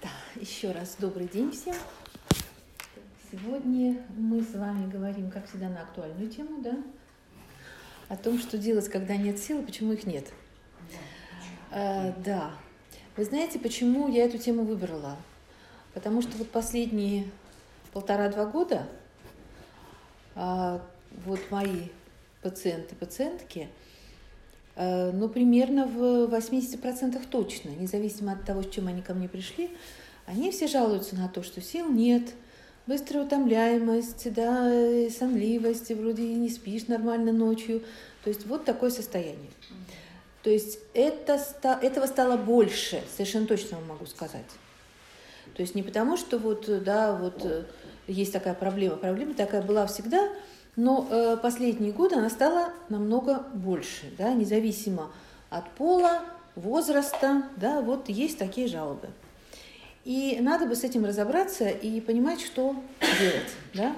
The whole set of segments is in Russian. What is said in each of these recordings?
Да, еще раз добрый день всем. Сегодня мы с вами говорим, как всегда, на актуальную тему, да? О том, что делать, когда нет сил, почему их нет. А, да. Вы знаете, почему я эту тему выбрала? Потому что вот последние полтора-два года а, вот мои пациенты, пациентки, ну, примерно в 80% точно, независимо от того, с чем они ко мне пришли, они все жалуются на то, что сил нет, быстрая утомляемость, да, сонливость, вроде не спишь нормально ночью. То есть вот такое состояние. То есть это, этого стало больше, совершенно точно вам могу сказать. То есть не потому, что вот, да, вот э, есть такая проблема. Проблема такая была всегда, но э, последние годы она стала намного больше, да, независимо от пола, возраста, да, вот есть такие жалобы. И надо бы с этим разобраться и понимать, что делать, да.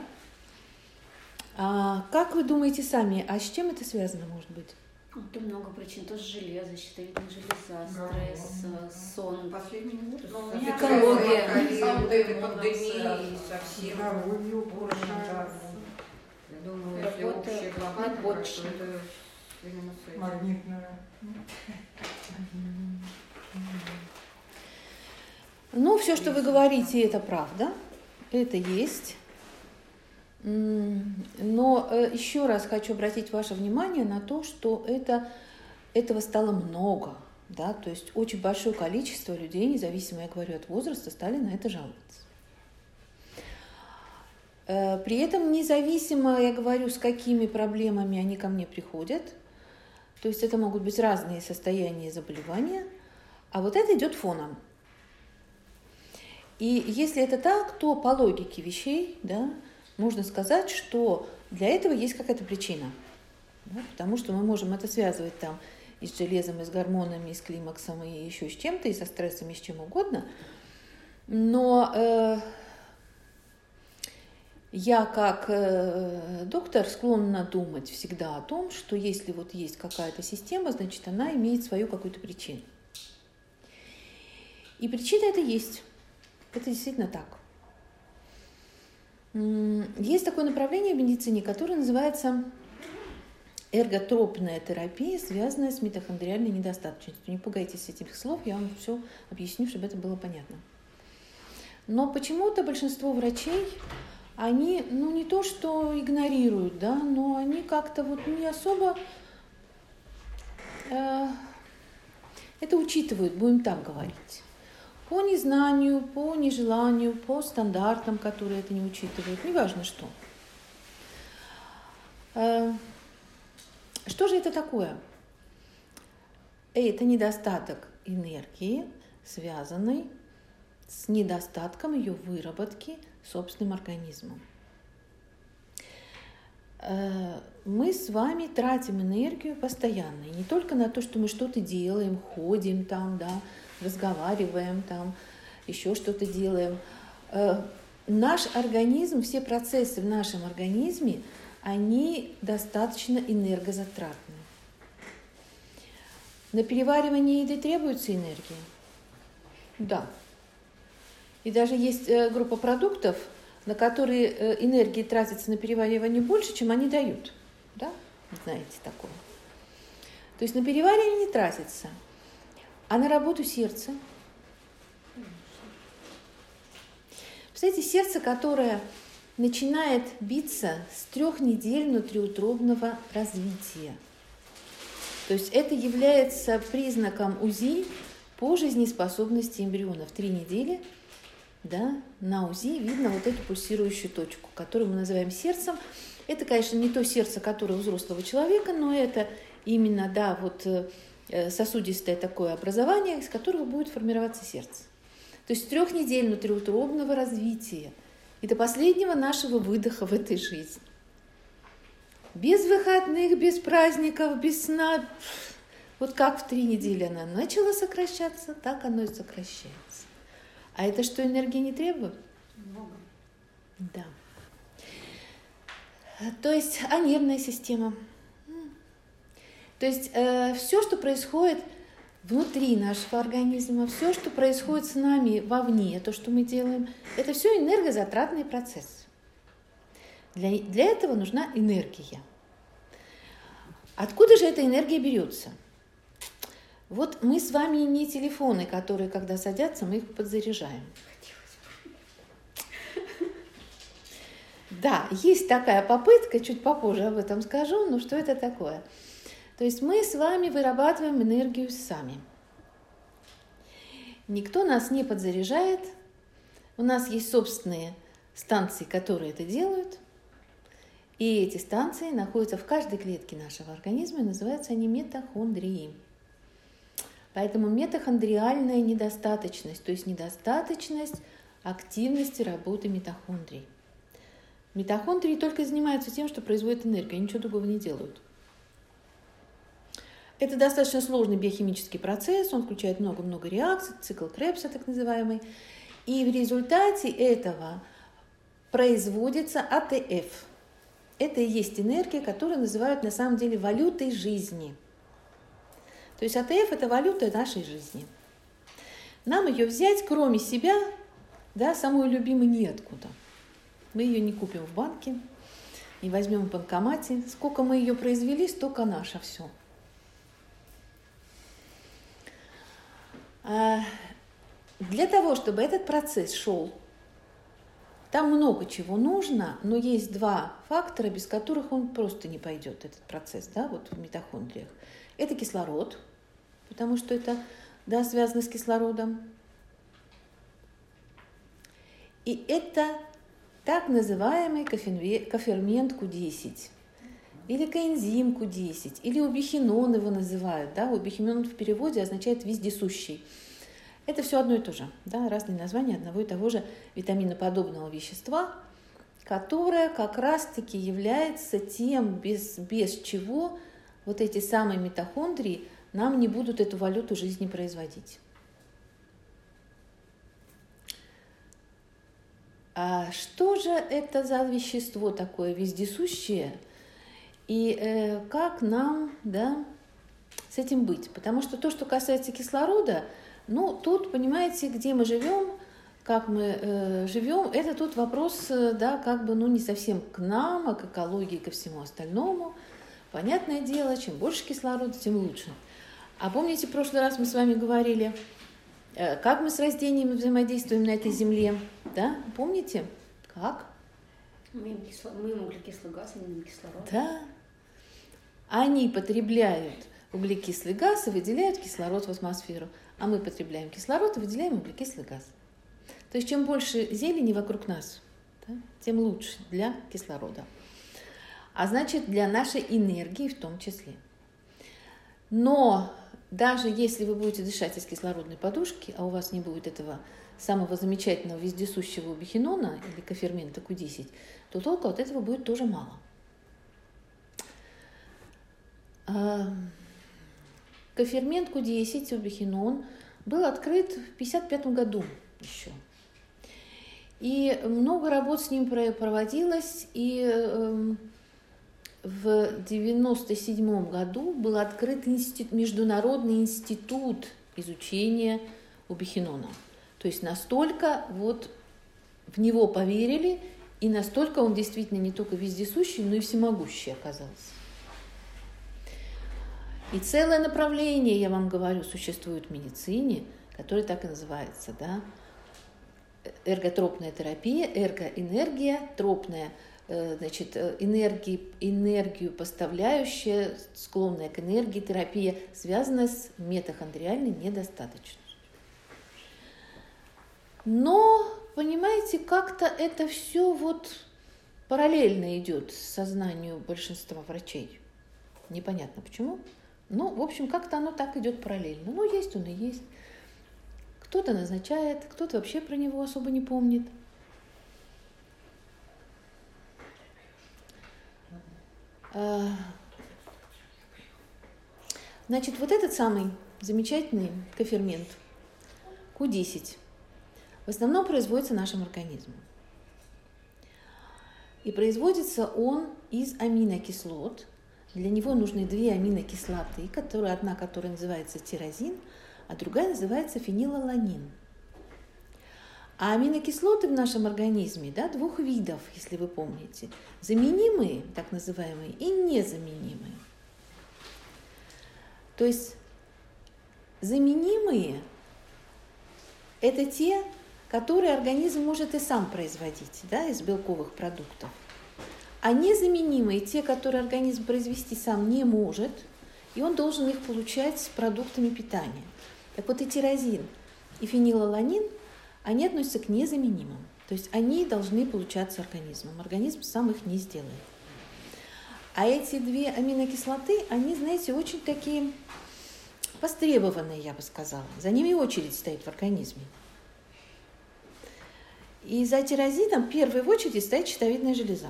А как вы думаете сами, а с чем это связано, может быть? Это много причин. Тоже железо, щитовидная железа, стресс, да. сон. Последний год. Ну, экология. Пандемии совсем. Здоровью Я думаю, это именно с этим. Магнитная. Ну, все, что вы говорите, это правда. Это есть. Но э, еще раз хочу обратить ваше внимание на то, что это, этого стало много. Да? То есть очень большое количество людей, независимо, я говорю, от возраста, стали на это жаловаться. Э, при этом независимо, я говорю, с какими проблемами они ко мне приходят, то есть это могут быть разные состояния заболевания, а вот это идет фоном. И если это так, то по логике вещей, да, можно сказать, что для этого есть какая-то причина. Да, потому что мы можем это связывать там и с железом, и с гормонами, и с климаксом, и еще с чем-то, и со стрессом, и с чем угодно. Но э, я как э, доктор склонна думать всегда о том, что если вот есть какая-то система, значит она имеет свою какую-то причину. И причина это есть. Это действительно так. Есть такое направление в медицине, которое называется эрготропная терапия, связанная с митохондриальной недостаточностью. Не пугайтесь этих слов, я вам все объясню, чтобы это было понятно. Но почему-то большинство врачей, они, ну не то что игнорируют, да, но они как-то вот не особо э, это учитывают, будем так говорить по незнанию, по нежеланию, по стандартам, которые это не учитывают, неважно что. Э, что же это такое? Это недостаток энергии, связанный с недостатком ее выработки собственным организмом. Э, мы с вами тратим энергию постоянно, не только на то, что мы что-то делаем, ходим там, да, разговариваем, там, еще что-то делаем. Э, наш организм, все процессы в нашем организме, они достаточно энергозатратны. На переваривание еды требуется энергия? Да. И даже есть э, группа продуктов, на которые э, энергии тратится на переваривание больше, чем они дают. Да? Знаете такое. То есть на переваривание не тратится – а на работу сердца? Представляете, сердце, которое начинает биться с трех недель внутриутробного развития. То есть это является признаком УЗИ по жизнеспособности эмбриона. В три недели да, на УЗИ видно вот эту пульсирующую точку, которую мы называем сердцем. Это, конечно, не то сердце, которое у взрослого человека, но это именно, да, вот э, Э, сосудистое такое образование, из которого будет формироваться сердце. То есть трех недель внутриутробного развития и до последнего нашего выдоха в этой жизни. Без выходных, без праздников, без сна. Вот как в три недели она начала сокращаться, так оно и сокращается. А это что, энергии не требует? Много. Да. То есть, а нервная система? То есть э, все, что происходит внутри нашего организма, все, что происходит с нами вовне, то, что мы делаем, это все энергозатратный процесс. Для, для этого нужна энергия. Откуда же эта энергия берется? Вот мы с вами не телефоны, которые, когда садятся, мы их подзаряжаем. Да, есть такая попытка, чуть попозже об этом скажу, но что это такое? То есть мы с вами вырабатываем энергию сами. Никто нас не подзаряжает. У нас есть собственные станции, которые это делают. И эти станции находятся в каждой клетке нашего организма, и называются они митохондрии. Поэтому митохондриальная недостаточность, то есть недостаточность активности работы митохондрий. Митохондрии только занимаются тем, что производят энергию, ничего другого не делают. Это достаточно сложный биохимический процесс, он включает много-много реакций, цикл Крепса так называемый. И в результате этого производится АТФ. Это и есть энергия, которую называют на самом деле валютой жизни. То есть АТФ – это валюта нашей жизни. Нам ее взять, кроме себя, да, самую любимую неоткуда. Мы ее не купим в банке, не возьмем в банкомате. Сколько мы ее произвели, столько наше все – А, для того, чтобы этот процесс шел, там много чего нужно, но есть два фактора, без которых он просто не пойдет, этот процесс, да, вот в митохондриях. Это кислород, потому что это, да, связано с кислородом. И это так называемый кофермент Q10 или коэнзим Q10, или убихинон его называют. Да? Убихинон в переводе означает вездесущий. Это все одно и то же, да? разные названия одного и того же витаминоподобного вещества, которое как раз-таки является тем, без, без чего вот эти самые митохондрии нам не будут эту валюту жизни производить. А что же это за вещество такое вездесущее – и э, как нам да, с этим быть? Потому что то, что касается кислорода, ну, тут, понимаете, где мы живем, как мы э, живем, это тут вопрос, э, да, как бы, ну, не совсем к нам, а к экологии, ко всему остальному. Понятное дело, чем больше кислорода, тем лучше. А помните, в прошлый раз мы с вами говорили, э, как мы с растениями взаимодействуем на этой земле, да? Помните? Как? Мы им, кисло... мы им углекислый газ, они им кислород. Да. Они потребляют углекислый газ и выделяют кислород в атмосферу. А мы потребляем кислород и выделяем углекислый газ. То есть чем больше зелени вокруг нас, да, тем лучше для кислорода. А значит, для нашей энергии в том числе. Но даже если вы будете дышать из кислородной подушки, а у вас не будет этого самого замечательного вездесущего бихинона или кофермента Q10, то толку от этого будет тоже мало. А, кофермент Q10 убихинон был открыт в 1955 году еще. И много работ с ним проводилось, и эм, в 1997 году был открыт институт, Международный институт изучения убихинона. То есть настолько вот в него поверили, и настолько он действительно не только вездесущий, но и всемогущий оказался. И целое направление, я вам говорю, существует в медицине, которое так и называется, да, эрготропная терапия, эргоэнергия, тропная, значит, э, энергии, энергию поставляющая, склонная к энергии терапия, связанная с метахондриальной недостаточностью. Но, понимаете, как-то это все вот параллельно идет сознанию большинства врачей. Непонятно почему. Ну, в общем, как-то оно так идет параллельно. Ну, есть он и есть. Кто-то назначает, кто-то вообще про него особо не помнит. Значит, вот этот самый замечательный кофермент Q10 в основном производится нашим организмом. И производится он из аминокислот, Для него нужны две аминокислоты, которые, одна которая называется тирозин, а другая называется фенилаланин. А аминокислоты в нашем организме да, двух видов, если вы помните. Заменимые, так называемые, и незаменимые. То есть заменимые – это те, которые организм может и сам производить да, из белковых продуктов. А незаменимые – те, которые организм произвести сам не может, и он должен их получать с продуктами питания. Так вот и тирозин, и фенилаланин, они относятся к незаменимым. То есть они должны получаться организмом. Организм сам их не сделает. А эти две аминокислоты, они, знаете, очень такие востребованные, я бы сказала. За ними очередь стоит в организме. И за тирозином первой в очереди стоит щитовидная железа.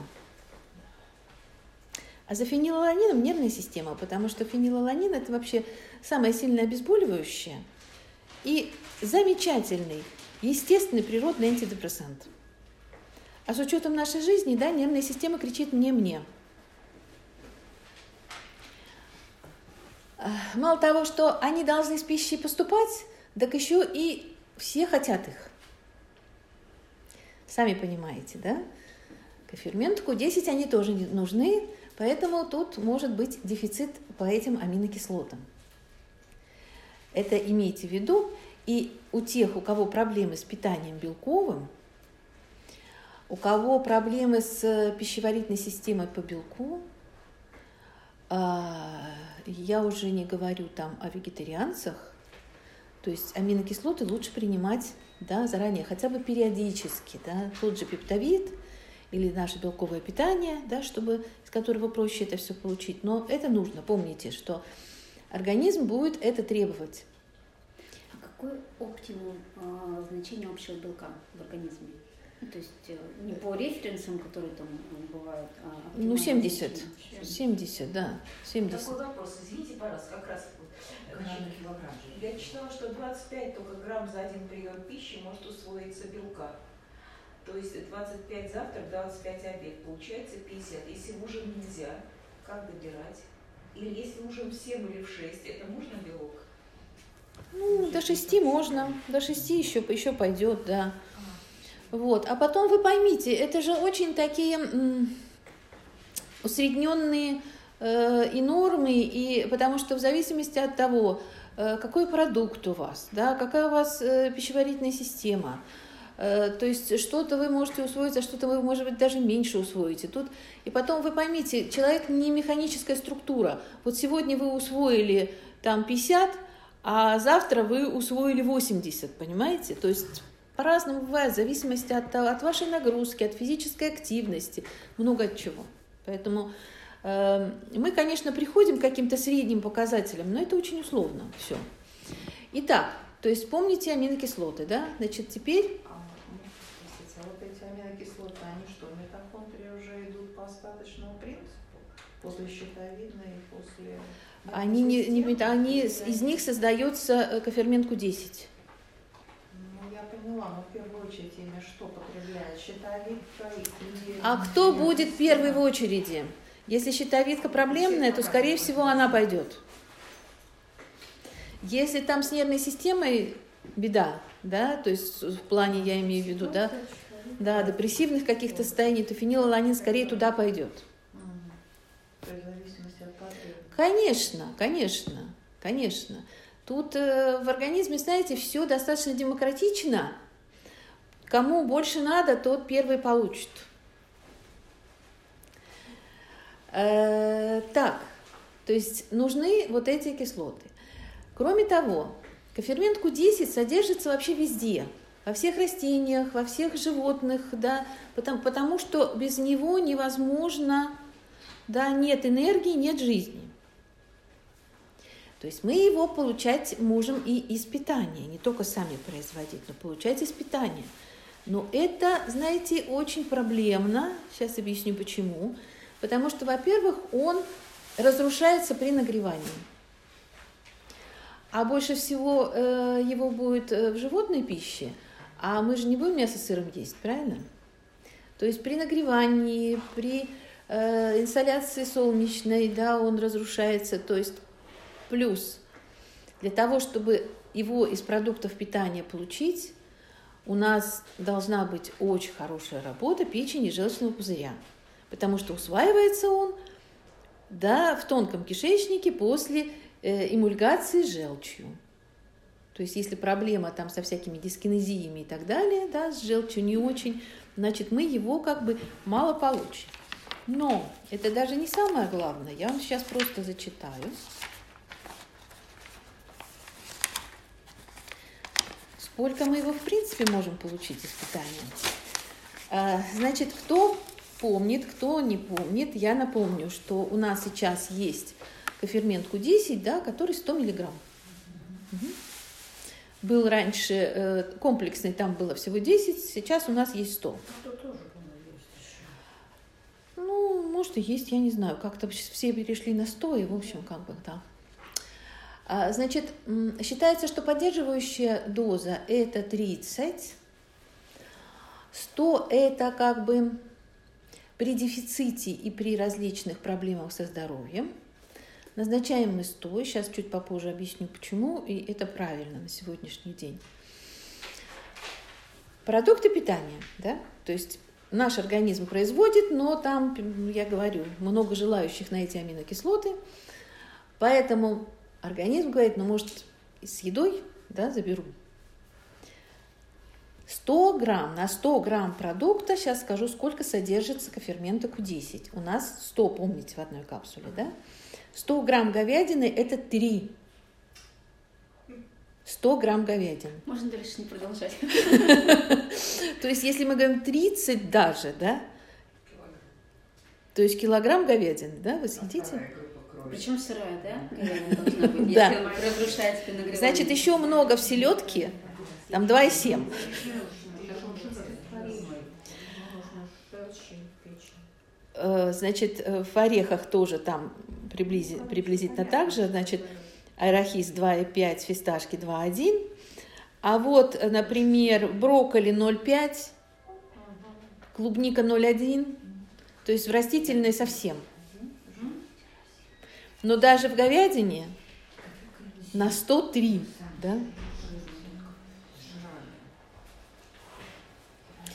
А за фенилаланином нервная система, потому что фенилаланин это вообще самое сильное обезболивающее и замечательный, естественный природный антидепрессант. А с учетом нашей жизни, да, нервная система кричит мне-мне. Мало того, что они должны с пищей поступать, так еще и все хотят их. Сами понимаете, да? К ферменту Q10 они тоже нужны, поэтому тут может быть дефицит по этим аминокислотам. Это имейте в виду. И у тех, у кого проблемы с питанием белковым, у кого проблемы с пищеварительной системой по белку, а, я уже не говорю там о вегетарианцах, то есть аминокислоты лучше принимать да, заранее, хотя бы периодически, да, тот же пептовид или наше белковое питание, да, чтобы, из которого проще это все получить. Но это нужно, помните, что организм будет это требовать. Какой оптимум а, значения общего белка в организме? Ну, то есть э, не по референсам, которые там бывают, а Ну, 70. 70, да. 70. Такой вопрос, извините, пожалуйста, как раз на килограмм. Я читала, что 25 только грамм за один прием пищи может усвоиться белка. То есть 25 завтрак, 25 обед. Получается 50. Если ужин нельзя, как добирать? Или если ужин в 7 или в 6, это можно белок? Ну, до 6 можно. До 6 еще, еще пойдет, да. Вот. А потом вы поймите, это же очень такие усредненные э, и нормы, и потому что в зависимости от того, э, какой продукт у вас, да, какая у вас э, пищеварительная система, э, то есть что-то вы можете усвоить, а что-то вы, может быть, даже меньше усвоите. Тут... И потом вы поймите, человек не механическая структура. Вот сегодня вы усвоили там 50, а завтра вы усвоили 80, понимаете? То есть по-разному бывает, в зависимости от, от вашей нагрузки, от физической активности, много от чего. Поэтому э, мы, конечно, приходим к каким-то средним показателям, но это очень условно все. Итак, то есть помните аминокислоты, да? Значит, теперь... А, вот эти аминокислоты, они что, митохондрии уже идут по остаточному принципу? После щитовидной и после... Они, не, не, они, из них создается э, кофермент Q10 поняла, но в первую очередь имя что потребляет? Щитовидка и... А кто будет первый в очереди? Если щитовидка проблемная, то, скорее всего, она пойдет. Если там с нервной системой беда, да, то есть в плане, я имею в виду, да, да, депрессивных каких-то состояний, то фенилаланин скорее туда пойдет. Конечно, конечно, конечно. Тут э, в организме, знаете, все достаточно демократично. Кому больше надо, тот первый получит. Э, так, то есть нужны вот эти кислоты. Кроме того, кофермент Q10 содержится вообще везде, во всех растениях, во всех животных, да, потому, потому что без него невозможно, да, нет энергии, нет жизни. То есть мы его получать можем и из не только сами производить, но получать из. Но это, знаете, очень проблемно. Сейчас объясню почему. Потому что, во-первых, он разрушается при нагревании. А больше всего э, его будет э, в животной пище, а мы же не будем мясо с сыром есть, правильно? То есть при нагревании, при э, инсоляции солнечной, да, он разрушается. То есть плюс для того, чтобы его из продуктов питания получить, у нас должна быть очень хорошая работа печени и желчного пузыря, потому что усваивается он да, в тонком кишечнике после э, эмульгации желчью. То есть если проблема там со всякими дискинезиями и так далее, да, с желчью не очень, значит, мы его как бы мало получим. Но это даже не самое главное. Я вам сейчас просто зачитаю. Сколько мы его, в принципе, можем получить из питания? А, значит, кто помнит, кто не помнит, я напомню, что у нас сейчас есть кофермент Q10, да, который 100 миллиграмм. Угу. Был раньше э, комплексный, там было всего 10, сейчас у нас есть 100. Ну, может и есть, я не знаю. Как-то все перешли на 100, и, в общем, как бы, да. А, значит, считается, что поддерживающая доза – это 30, 100 – это как бы при дефиците и при различных проблемах со здоровьем. Назначаем мы 100, сейчас чуть попозже объясню почему, и это правильно на сегодняшний день. Продукты питания, да, то есть наш организм производит, но там, я говорю, много желающих на эти аминокислоты, поэтому Организм говорит, ну, может, с едой, да, заберу. 100 грамм, на 100 грамм продукта, сейчас скажу, сколько содержится кофермента Q10. У нас 100, помните, в одной капсуле, да? 100 грамм говядины – это 3. 100 грамм говядины. Можно дальше не продолжать. То есть, если мы говорим 30 даже, да? То есть килограмм говядины, да, вы съедите? Причем сырая, да? Быть, да. если разрушается при нагревании. Значит, еще много в селедке, там 2,7. Э, значит, э, в орехах тоже там приблизительно так же. Значит, арахис 2,5, фисташки 2,1. А вот, например, брокколи 0,5, клубника 0,1. То есть в растительной совсем – но даже в говядине на 103, да?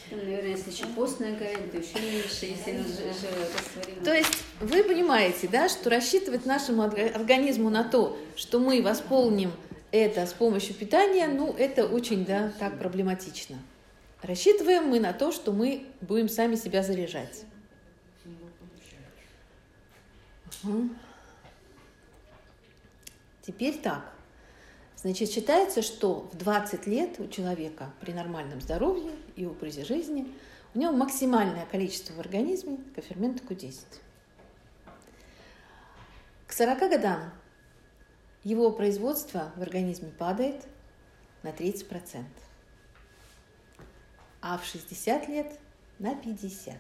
Наверное, если еще постная говядина, то еще меньше, если жирорастворимая. То есть вы понимаете, да, что рассчитывать нашему организму на то, что мы восполним это с помощью питания, ну, это очень, да, так проблематично. Рассчитываем мы на то, что мы будем сами себя заряжать. Угу. Теперь так. Значит, считается, что в 20 лет у человека при нормальном здоровье и образе жизни у него максимальное количество в организме кофермента Q10. К 40 годам его производство в организме падает на 30%, а в 60 лет на 50%.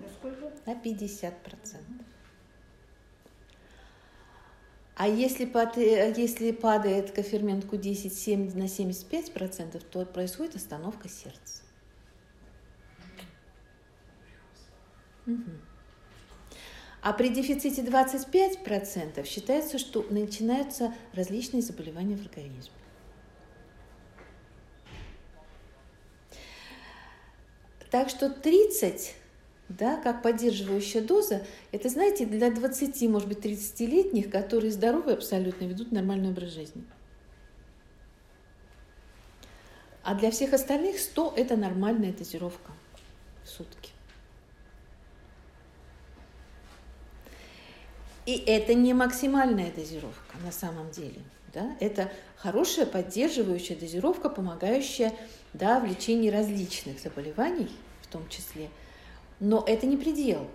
На сколько? На 50%. А если, если падает кофермент Q10 7 на 75%, то происходит остановка сердца. Угу. А при дефиците 25% считается, что начинаются различные заболевания в организме. Так что 30 да, как поддерживающая доза, это, знаете, для 20, может быть, 30-летних, которые здоровы абсолютно, ведут нормальный образ жизни. А для всех остальных 100 – это нормальная дозировка в сутки. И это не максимальная дозировка на самом деле. Да? Это хорошая поддерживающая дозировка, помогающая да, в лечении различных заболеваний, в том числе – но это не предел.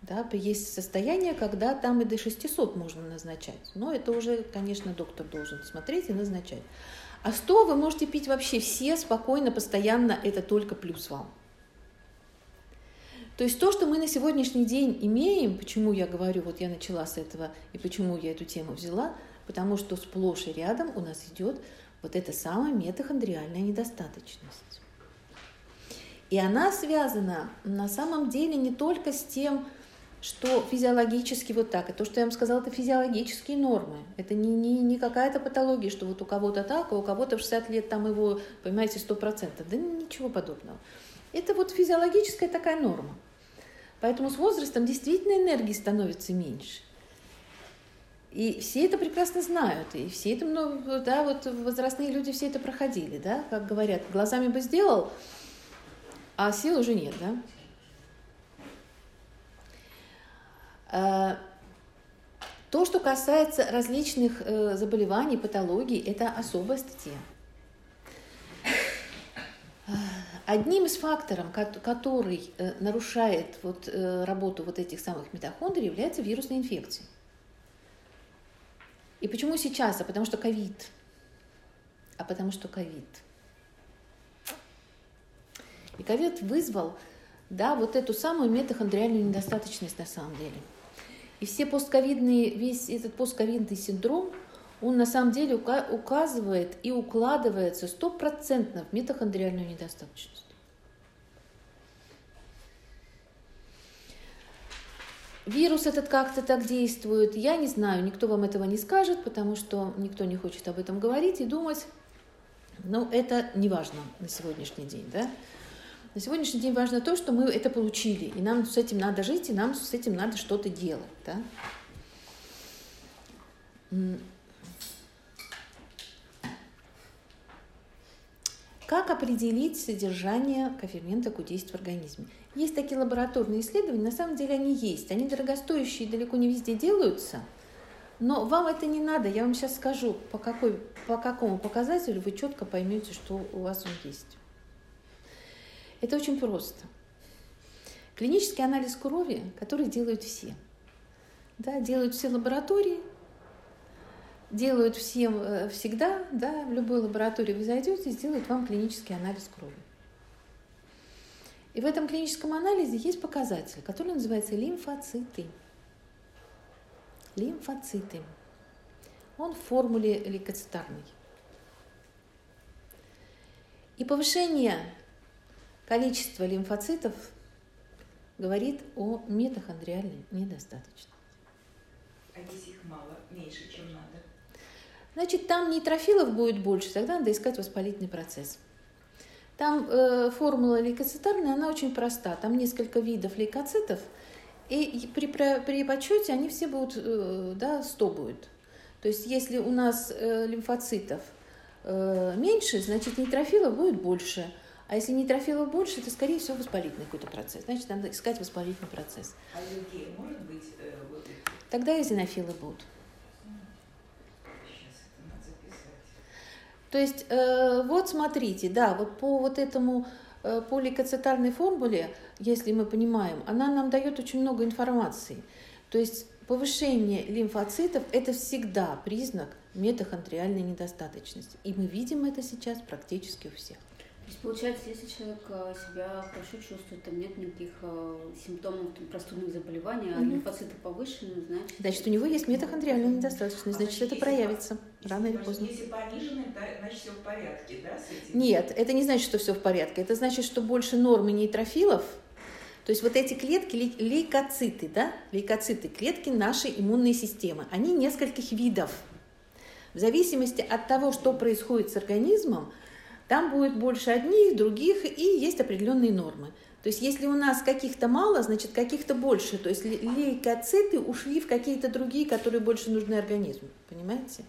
Да, есть состояние, когда там и до 600 можно назначать. Но это уже, конечно, доктор должен смотреть и назначать. А 100 вы можете пить вообще все спокойно, постоянно, это только плюс вам. То есть то, что мы на сегодняшний день имеем, почему я говорю, вот я начала с этого и почему я эту тему взяла, потому что сплошь и рядом у нас идет вот эта самая метахондриальная недостаточность. И она связана на самом деле не только с тем, что физиологически вот так. И то, что я вам сказала, это физиологические нормы. Это не, не, не какая-то патология, что вот у кого-то так, а у кого-то в 60 лет там его, понимаете, 100%. Да ничего подобного. Это вот физиологическая такая норма. Поэтому с возрастом действительно энергии становится меньше. И все это прекрасно знают, и все это, ну, да, вот возрастные люди все это проходили, да, как говорят, глазами бы сделал, а сил уже нет, да. А, то, что касается различных э, заболеваний, патологий, это особая статья. Одним из факторов, который э, нарушает вот, э, работу вот этих самых митохондрий, является вирусная инфекция. И почему сейчас? А потому что ковид. А потому что ковид. И ковид вызвал, да, вот эту самую митохондриальную недостаточность на самом деле. И все постковидные, весь этот постковидный синдром, он на самом деле указывает и укладывается стопроцентно в митохондриальную недостаточность. Вирус этот как-то так действует, я не знаю, никто вам этого не скажет, потому что никто не хочет об этом говорить и думать. Но это не важно на сегодняшний день, да? На сегодняшний день важно то, что мы это получили, и нам с этим надо жить, и нам с этим надо что-то делать, да? Как определить содержание кофермента Q10 в организме? Есть такие лабораторные исследования, на самом деле они есть. Они дорогостоящие, далеко не везде делаются. Но вам это не надо, я вам сейчас скажу, по, какой, по какому показателю вы четко поймете, что у вас он есть. Это очень просто. Клинический анализ крови, который делают все. Да, делают все лаборатории, делают всем э, всегда, да, в любой лаборатории вы зайдете, сделают вам клинический анализ крови. И в этом клиническом анализе есть показатель, который называется лимфоциты. Лимфоциты. Он в формуле лейкоцитарной. И повышение количества лимфоцитов говорит о митохондриальной недостаточности. А если их мало, меньше, чем надо? Значит, там нейтрофилов будет больше, тогда надо искать воспалительный процесс. Там э, формула лейкоцитарная, она очень проста. Там несколько видов лейкоцитов, и при, при подсчете они все будут, э, да, 100 будет. То есть если у нас э, лимфоцитов э, меньше, значит нейтрофилов будет больше. А если нейтрофилов больше, это, скорее всего, воспалительный какой-то процесс. Значит, надо искать воспалительный процесс. А может быть? Э, вот Тогда эзинофилы будут. То есть, э, вот смотрите, да, вот по вот этому э, поликацетальной формуле, если мы понимаем, она нам дает очень много информации. То есть повышение лимфоцитов – это всегда признак митохондриальной недостаточности. И мы видим это сейчас практически у всех. То есть получается, если человек э, себя хорошо чувствует, там нет никаких э, симптомов там, простудных заболеваний, а mm-hmm. лимфоциты повышены, значит... Значит, у него есть митохондриальная недостаточность, значит, это проявится рано или поздно. Если понижены, значит, все в порядке, да, с этим? Нет, это не значит, что все в порядке. Это значит, что больше нормы нейтрофилов, то есть вот эти клетки, лейкоциты, да, лейкоциты, клетки нашей иммунной системы, они нескольких видов. В зависимости от того, что происходит с организмом, там будет больше одних, других, и есть определенные нормы. То есть если у нас каких-то мало, значит каких-то больше. То есть лейкоциты ушли в какие-то другие, которые больше нужны организму. Понимаете?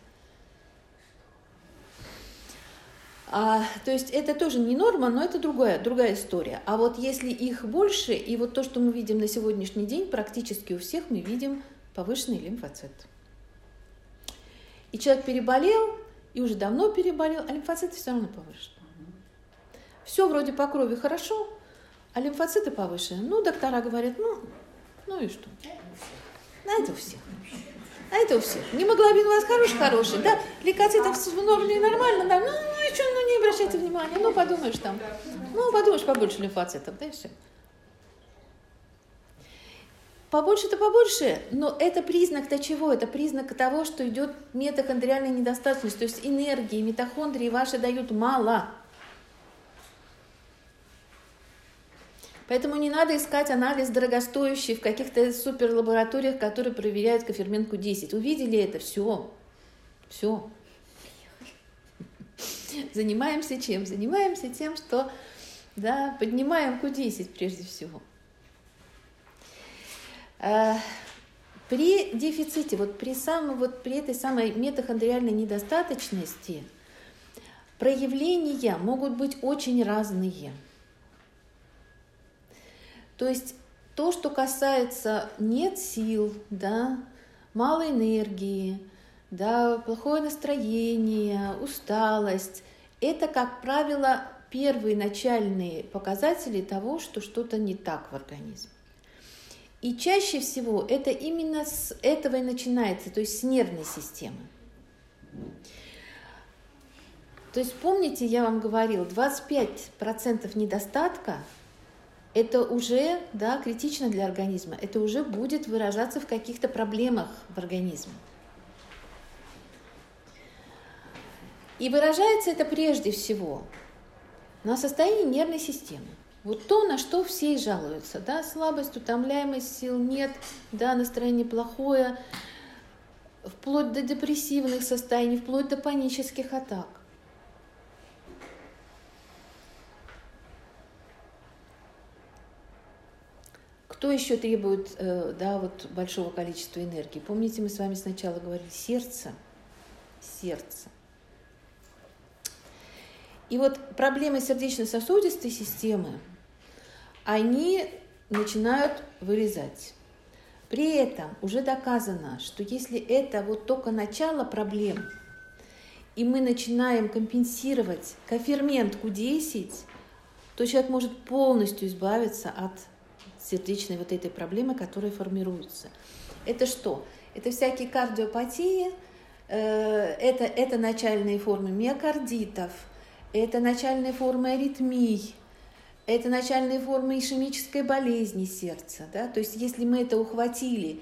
А, то есть это тоже не норма, но это другая, другая история. А вот если их больше, и вот то, что мы видим на сегодняшний день, практически у всех мы видим повышенный лимфоцит. И человек переболел, и уже давно переболел, а лимфоциты все равно повышены. Все вроде по крови хорошо, а лимфоциты повышены. Ну, доктора говорят, ну, ну и что? На это у всех. А это у всех. Гемоглобин у вас хороший-хороший, да? Лейкоцитов в норме нормально, да? Ну, и что, ну не обращайте внимания, ну подумаешь там. Ну, подумаешь побольше лимфоцитов, да и все. Побольше-то побольше, но это признак-то чего? Это признак того, что идет митохондриальная недостаточность, то есть энергии, митохондрии ваши дают мало. Поэтому не надо искать анализ дорогостоящий в каких-то суперлабораториях, которые проверяют коферментку 10. Увидели это, все, все. Занимаемся чем? Занимаемся тем, что да, поднимаем Q10 прежде всего. А, при дефиците, вот при, самой, вот при этой самой митохондриальной недостаточности проявления могут быть очень разные. То есть то, что касается нет сил, да, мало энергии, да, плохое настроение, усталость, это, как правило, первые начальные показатели того, что что-то не так в организме. И чаще всего это именно с этого и начинается, то есть с нервной системы. То есть помните, я вам говорил, 25% недостатка – это уже да, критично для организма, это уже будет выражаться в каких-то проблемах в организме. И выражается это прежде всего на состоянии нервной системы. Вот то, на что все и жалуются, да, слабость, утомляемость, сил нет, да, настроение плохое, вплоть до депрессивных состояний, вплоть до панических атак. Кто еще требует э, да, вот большого количества энергии? Помните, мы с вами сначала говорили сердце, сердце. И вот проблемы сердечно-сосудистой системы, они начинают вырезать. При этом уже доказано, что если это вот только начало проблем, и мы начинаем компенсировать кофермент Q10, то человек может полностью избавиться от сердечной вот этой проблемы, которая формируется. Это что? Это всякие кардиопатии, э, это, это начальные формы миокардитов – это начальные формы аритмий, это начальные формы ишемической болезни сердца. Да? То есть если мы это ухватили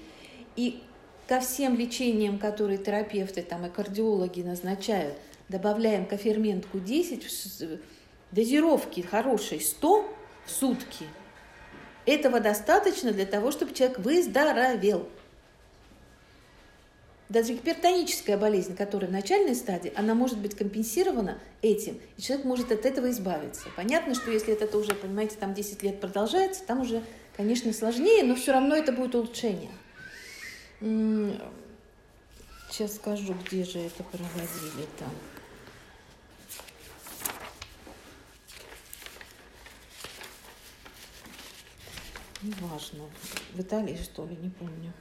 и ко всем лечениям, которые терапевты там, и кардиологи назначают, добавляем кофермент Q10, дозировки хорошей 100 в сутки, этого достаточно для того, чтобы человек выздоровел. Даже гипертоническая болезнь, которая в начальной стадии, она может быть компенсирована этим, и человек может от этого избавиться. Понятно, что если это уже, понимаете, там 10 лет продолжается, там уже, конечно, сложнее, но все равно это будет улучшение. Сейчас скажу, где же это проводили там. Неважно. В Италии, что ли, не помню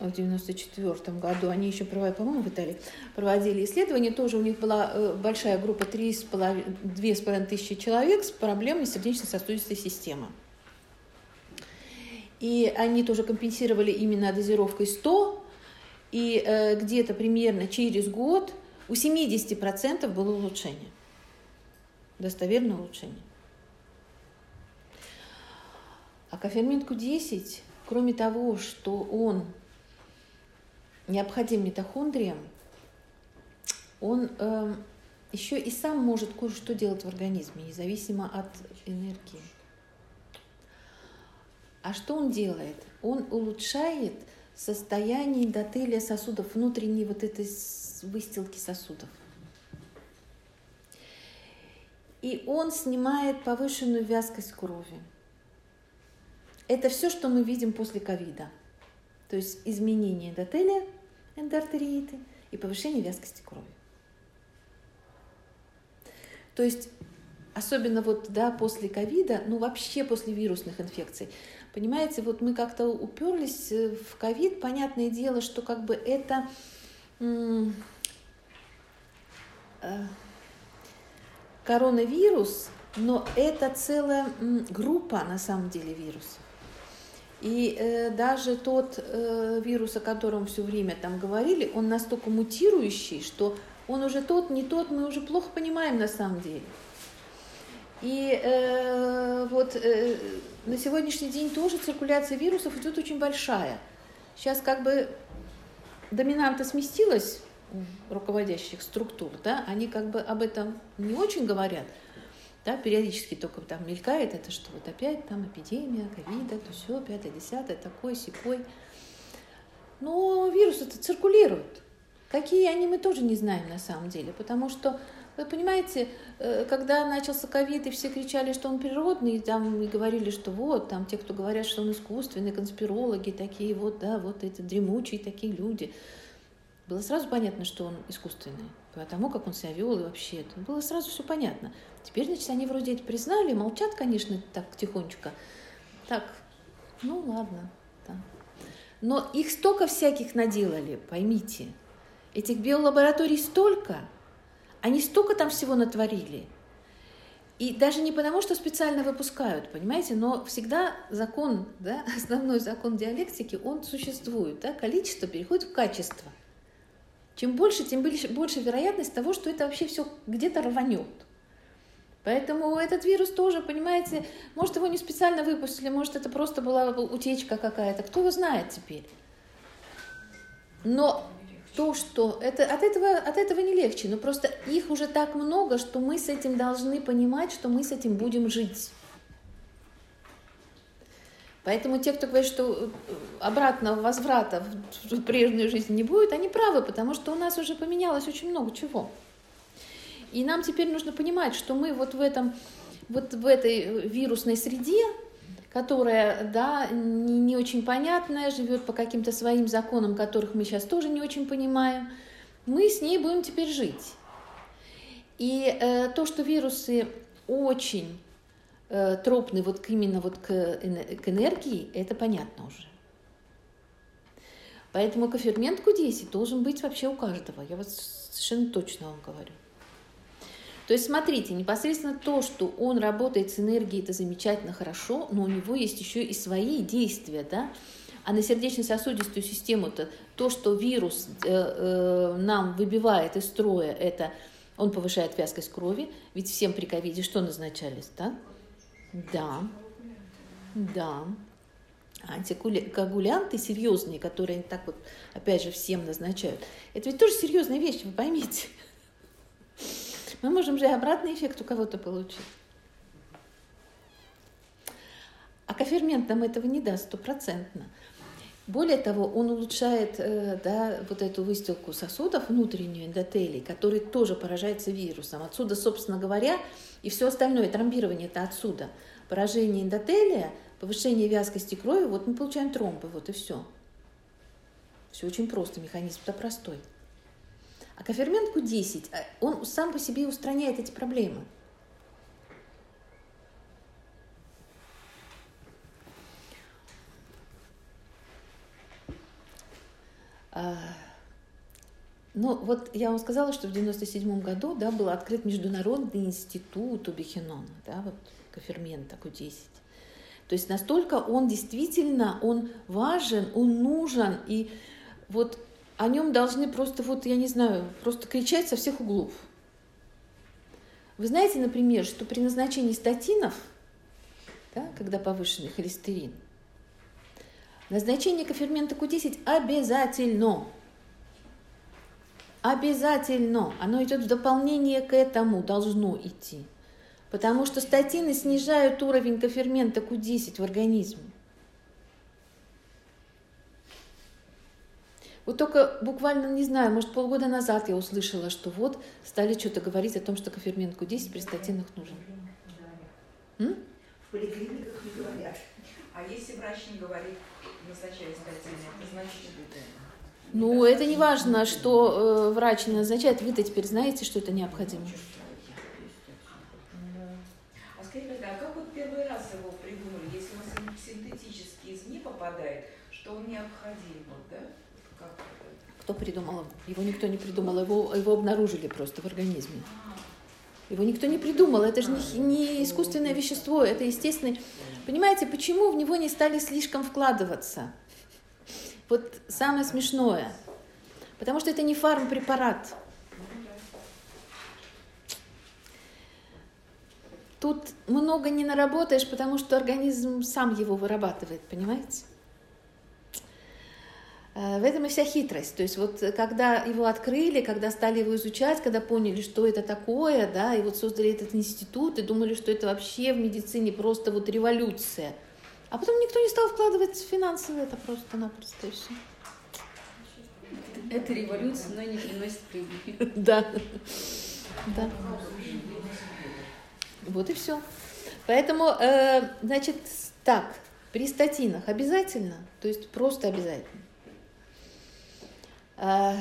в 94 году, они еще по-моему, в Италии, проводили исследования, тоже у них была э, большая группа, 2,5 тысячи человек с проблемой сердечно-сосудистой системы. И они тоже компенсировали именно дозировкой 100, и э, где-то примерно через год у 70% было улучшение, достоверное улучшение. А кофермент Q10, кроме того, что он необходим митохондриям, он э, еще и сам может кое-что делать в организме, независимо от энергии. А что он делает? Он улучшает состояние эндотелия сосудов, внутренней вот этой выстилки сосудов. И он снимает повышенную вязкость крови. Это все, что мы видим после ковида. То есть изменение эндотелия – эндоартерииты и повышение вязкости крови. То есть особенно вот да, после ковида, ну вообще после вирусных инфекций, понимаете, вот мы как-то уперлись э, в ковид, понятное дело, что как бы это э, коронавирус, но это целая группа на самом деле вирусов. И э, даже тот э, вирус, о котором все время там говорили, он настолько мутирующий, что он уже тот, не тот, мы уже плохо понимаем на самом деле. И э, вот э, на сегодняшний день тоже циркуляция вирусов идет очень большая. Сейчас как бы доминанта сместилась руководящих структур, да, они как бы об этом не очень говорят, Да, периодически только там мелькает это, что вот опять там эпидемия, ковида, то все, пятое, десятое, такой, секой. Но вирус это циркулирует. Какие они, мы тоже не знаем на самом деле, потому что, вы понимаете, э, когда начался ковид, и все кричали, что он природный, и там и говорили, что вот, там те, кто говорят, что он искусственный, конспирологи такие, вот, да, вот эти дремучие такие люди. Было сразу понятно, что он искусственный, потому как он себя вел и вообще. Это было сразу все понятно. Теперь, значит, они вроде это признали, молчат, конечно, так тихонечко. Так, ну ладно, да. Но их столько всяких наделали, поймите – Этих биолабораторий столько, они столько там всего натворили. И даже не потому, что специально выпускают, понимаете, но всегда закон, да, основной закон диалектики, он существует. Да, количество переходит в качество. Чем больше, тем больше, больше вероятность того, что это вообще все где-то рванет. Поэтому этот вирус тоже, понимаете, может его не специально выпустили, может это просто была утечка какая-то, кто его знает теперь. Но то, что это, от, этого, от этого не легче, но просто их уже так много, что мы с этим должны понимать, что мы с этим будем жить. Поэтому те, кто говорит, что э, обратного возврата в прежнюю жизнь не будет, они правы, потому что у нас уже поменялось очень много чего. И нам теперь нужно понимать, что мы вот в, этом, вот в этой вирусной среде, которая, да, не, не очень понятная, живет по каким-то своим законам, которых мы сейчас тоже не очень понимаем, мы с ней будем теперь жить. И э, то, что вирусы очень э, тропны вот именно вот к, к энергии, это понятно уже. Поэтому кофермент Q10 должен быть вообще у каждого. Я вот совершенно точно вам говорю. То есть смотрите, непосредственно то, что он работает с энергией, это замечательно хорошо, но у него есть еще и свои действия, да, а на сердечно-сосудистую систему то, то, что вирус э, э, нам выбивает из строя, это он повышает вязкость крови, ведь всем при ковиде что назначались, да? Да, да. Антикоагулянты серьезные, которые так вот, опять же, всем назначают, это ведь тоже серьезная вещь, вы поймите. Мы можем же и обратный эффект у кого-то получить. А кофермент нам этого не даст стопроцентно. Более того, он улучшает э, да, вот эту выстилку сосудов, внутреннюю эндотелий, который тоже поражается вирусом. Отсюда, собственно говоря, и все остальное, тромбирование это отсюда. Поражение эндотелия, повышение вязкости крови, вот мы получаем тромбы, вот и все. Все очень просто, механизм-то простой. А кофермент Q10, э, он сам по себе устраняет эти проблемы. Ну, вот я вам сказала, что в 97 году да, был открыт Международный институт у Бехенона, да, вот кофермента Q10. То есть настолько он действительно, он важен, он нужен, и вот о нем должны просто, вот, я не знаю, просто кричать со всех углов. Вы знаете, например, что при назначении статинов, да, когда повышенный холестерин, назначение кофермента Q10 обязательно. Обязательно. Оно идет в дополнение к этому, должно идти. Потому что статины снижают уровень кофермента Q10 в организме. Вот только буквально, не знаю, может, полгода назад я услышала, что вот стали что-то говорить о том, что кофермент Q10 при статинах нужен. М? В поликлиниках не говорят. А если врач не говорит, назначает статины, это значит, ну, это не важно, что э, врач не назначает. Вы-то теперь знаете, что это необходимо. А скажите, а как вот первый раз его придумали, если он синтетически извне попадает, что он необходим, вот, да? Кто придумал? Его никто не придумал, его, его обнаружили просто в организме. Его никто не придумал, это же не, не искусственное вещество, это естественное. Понимаете, почему в него не стали слишком вкладываться? Вот самое смешное. Потому что это не фармпрепарат. Тут много не наработаешь, потому что организм сам его вырабатывает, понимаете? Э, в этом и вся хитрость. То есть вот когда его открыли, когда стали его изучать, когда поняли, что это такое, да, и вот создали этот институт, и думали, что это вообще в медицине просто вот революция. А потом никто не стал вкладывать финансы в это просто-напросто и все. Это революция, но не приносит прибыли. Да. Да. Вот и все. Поэтому, э, значит, так, при статинах обязательно, то есть просто обязательно. Э,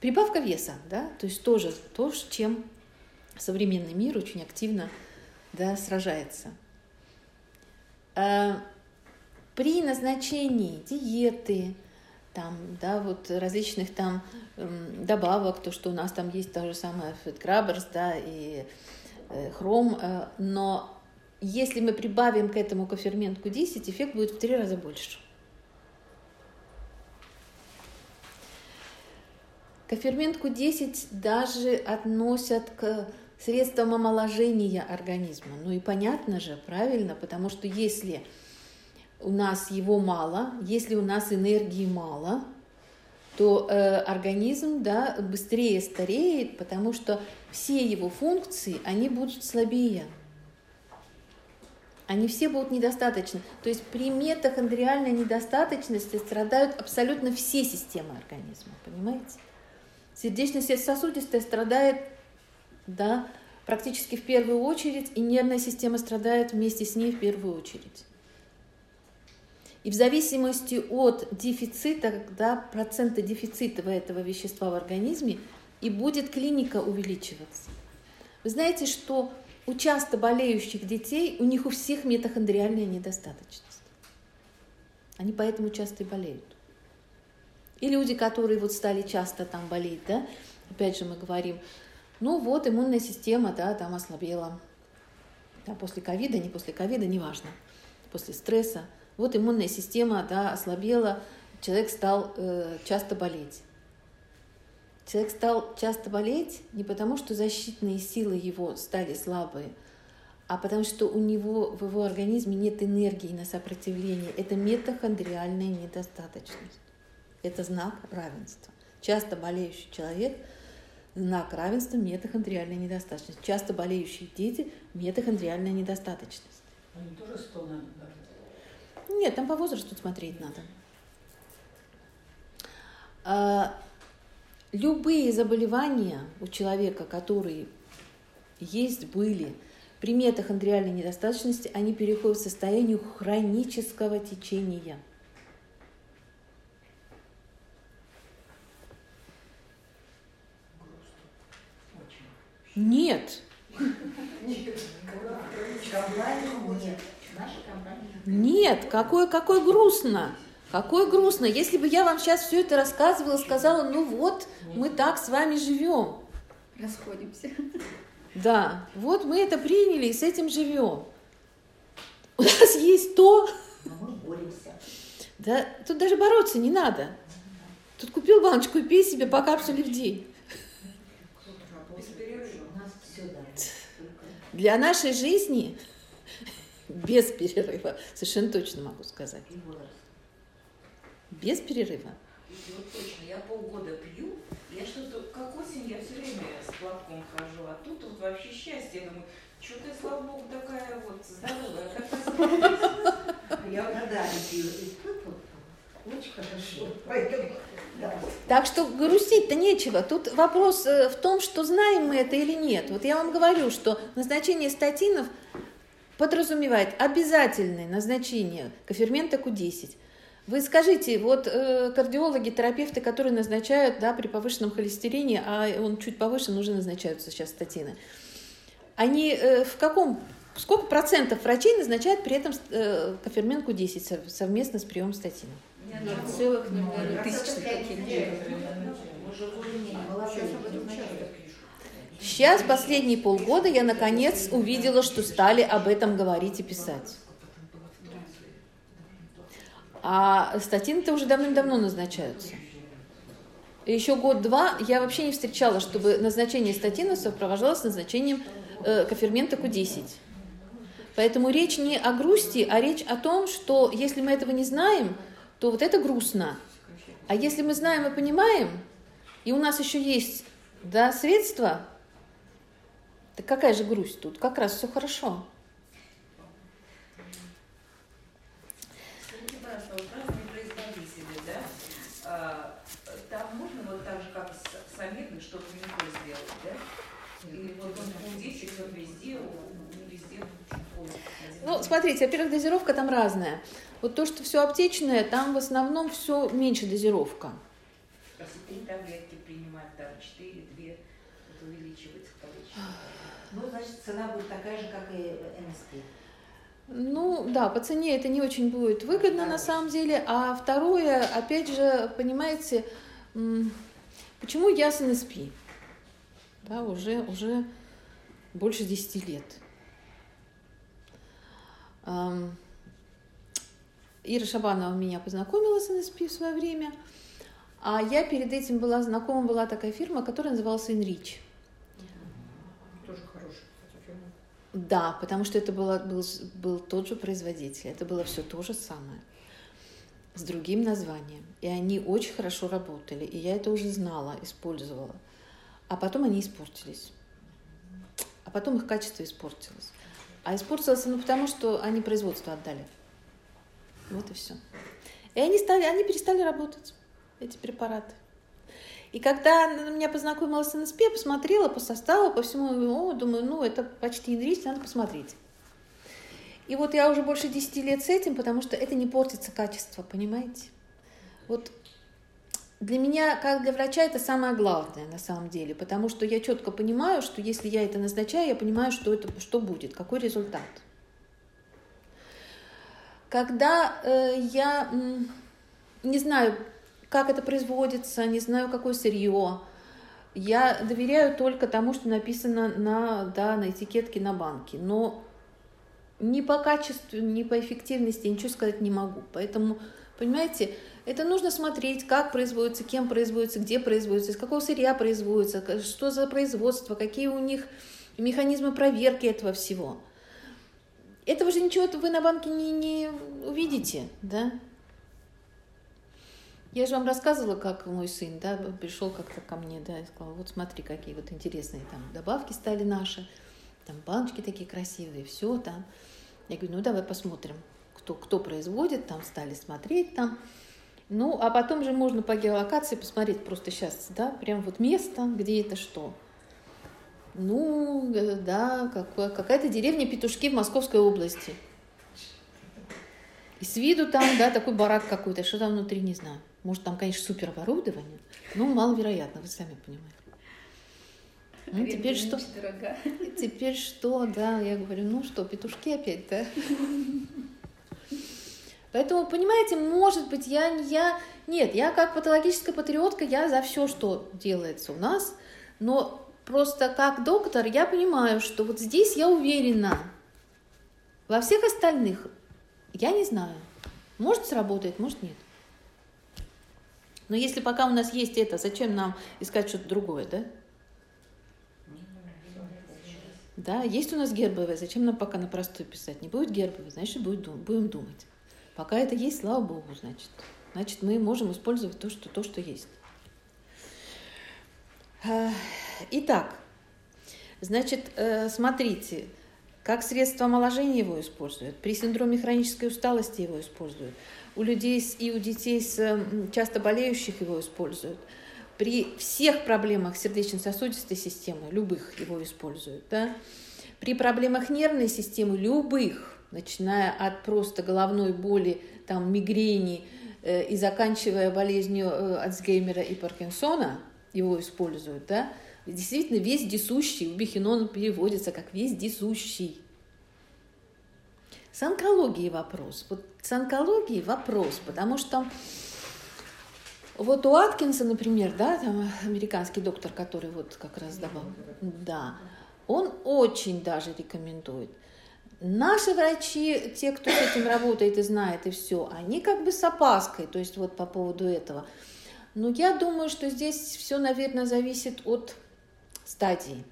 прибавка веса, да, то есть тоже то, с чем современный мир очень активно да, сражается. Э, при назначении диеты, там, да, вот различных там эм, добавок, то, что у нас там есть то же самое фиткраберс, да, и э, хром, но если мы прибавим к этому кофермент Q10, эффект будет в три раза больше. Кофермент Q10 даже относят к средствам омоложения организма. Ну и понятно же, правильно, потому что если у нас его мало, если у нас энергии мало, то э, организм да, быстрее стареет, потому что все его функции, они будут слабее. Они все будут недостаточны. То есть при метахондриальной недостаточности страдают абсолютно все системы организма, понимаете? Сердечно-сосудистая страдает да, практически в первую очередь, и нервная система страдает вместе с ней в первую очередь. И в зависимости от дефицита, да, процента дефицита этого вещества в организме, и будет клиника увеличиваться. Вы знаете, что у часто болеющих детей, у них у всех митохондриальная недостаточность. Они поэтому часто и болеют. И люди, которые вот стали часто там болеть, да, опять же мы говорим, ну вот иммунная система, да, там ослабела. Да, после ковида, не после ковида, неважно, после стресса – вот иммунная система да, ослабела, человек стал э, часто болеть. Человек стал часто болеть не потому, что защитные силы его стали слабые, а потому что у него в его организме нет энергии на сопротивление. Это метахондриальная недостаточность. Это знак равенства. Часто болеющий человек – знак равенства метахондриальной недостаточности. Часто болеющие дети – метахондриальная недостаточность. Они тоже 100 надо нет, там по возрасту смотреть надо. А, любые заболевания у человека, которые есть, были, при метахондриальной недостаточности, они переходят в состояние хронического течения. Нет. Нет. Какое, какое грустно. Какое грустно. Если бы я вам сейчас все это рассказывала, сказала, ну вот, мы так с вами живем. Расходимся. Да, вот мы это приняли и с этим живем. У нас есть то... Но мы боремся. Да, тут даже бороться не надо. Тут купил баночку и пей себе по капсуле в день. Для нашей жизни без перерыва. Совершенно точно могу сказать. Без перерыва. Вот точно, я полгода пью, я что-то, как осень, я все время с платком хожу, а тут вот вообще счастье, я думаю, что ты, слава богу, такая вот здоровая, Я когда пью, Так что грустить-то нечего. Тут вопрос э, в том, что знаем мы это или нет. Вот я вам говорю, что назначение статинов подразумевает обязательное назначение кофермента Q10. Вы скажите, вот э, кардиологи, терапевты, которые назначают да, при повышенном холестерине, а он чуть повышен, уже назначаются сейчас статины, они э, в каком, сколько процентов врачей назначают при этом э, кофермент Q10 совместно с приемом статина? Целых, наверное, тысячных каких-то. Сейчас, последние полгода, я наконец увидела, что стали об этом говорить и писать. А статины-то уже давным-давно назначаются. Еще год-два я вообще не встречала, чтобы назначение статина сопровождалось назначением э, кофермента Q10. Поэтому речь не о грусти, а речь о том, что если мы этого не знаем, то вот это грустно. А если мы знаем и понимаем, и у нас еще есть да, средства, так какая же грусть тут? Как раз все хорошо. Скажите, пожалуйста, вот разные производители, да? Там можно вот так же, как с самирной, что-то не то сделать, да? Или вот он худичек, он везде, не везде Ну, смотрите, во-первых, дозировка там разная. Вот то, что все аптечное, там в основном все меньше дозировка. Если три таблетки принимать, там четыре, две, это увеличивается количество. Ну, значит, цена будет такая же, как и МСП. Ну, да, по цене это не очень будет выгодно на самом деле. А второе, опять же, понимаете, почему я с НСП? Да, уже, уже больше 10 лет. Ира Шабанова меня познакомила с НСП в свое время, а я перед этим была знакома, была такая фирма, которая называлась Enrich. Тоже хорошая, кстати, фирма. Да, потому что это было, был, был тот же производитель, это было все то же самое, с другим названием. И они очень хорошо работали, и я это уже знала, использовала. А потом они испортились. А потом их качество испортилось. А испортилось оно потому, что они производство отдали. Вот и все. И они, стали, они перестали работать, эти препараты. И когда меня познакомила с НСП, я посмотрела по составу, по всему, о, думаю, ну, это почти инрич, надо посмотреть. И вот я уже больше 10 лет с этим, потому что это не портится качество, понимаете? Вот для меня, как для врача, это самое главное на самом деле, потому что я четко понимаю, что если я это назначаю, я понимаю, что, это, что будет, какой результат. Когда э, я э, не знаю, как это производится, не знаю, какое сырье, я доверяю только тому, что написано на, да, на этикетке на банке. Но ни по качеству, ни по эффективности ничего сказать не могу. Поэтому, понимаете, это нужно смотреть, как производится, кем производится, где производится, из какого сырья производится, что за производство, какие у них механизмы проверки этого всего. Этого же ничего вы на банке не, не увидите, да? Я же вам рассказывала, как мой сын, да, пришел как-то ко мне, да, и сказал, вот смотри, какие вот интересные там добавки стали наши, там баночки такие красивые, все там. Я говорю, ну давай посмотрим, кто, кто производит, там стали смотреть там. Ну, а потом же можно по геолокации посмотреть просто сейчас, да, прям вот место, где это что. Ну, э, да, какая-то деревня Петушки в Московской области. И с виду там, да, такой барак какой-то, что там внутри, не знаю. Может, там, конечно, супер оборудование, но маловероятно, вы сами понимаете. Ну, теперь что? Дорога. Теперь что, да, я говорю, ну что, петушки опять, да? Поэтому, понимаете, может быть, я, я, нет, я как патологическая патриотка, я за все, что делается у нас, но Просто как доктор я понимаю, что вот здесь я уверена. Во всех остальных я не знаю. Может сработает, может нет. Но если пока у нас есть это, зачем нам искать что-то другое, да? Да, есть у нас гербовое, зачем нам пока на простой писать? Не будет гербовое, значит, будет, будем думать. Пока это есть, слава богу, значит. Значит, мы можем использовать то, что, то, что есть. Итак, значит, э, смотрите, как средство омоложения его используют, при синдроме хронической усталости его используют, у людей и у детей с часто болеющих его используют, при всех проблемах сердечно-сосудистой системы, любых его используют, да? при проблемах нервной системы, любых, начиная от просто головной боли, там, мигрени э, и заканчивая болезнью э, Альцгеймера и Паркинсона, его используют, да, Действительно, весь десущий, у Бихинона переводится как весь десущий. С онкологией вопрос. Вот с онкологией вопрос, потому что вот у Аткинса, например, да, там американский доктор, который вот как раз давал, да, он очень даже рекомендует. Наши врачи, те, кто с этим работает и знает, и все, они как бы с опаской, то есть вот по поводу этого. Но я думаю, что здесь все, наверное, зависит от стадии.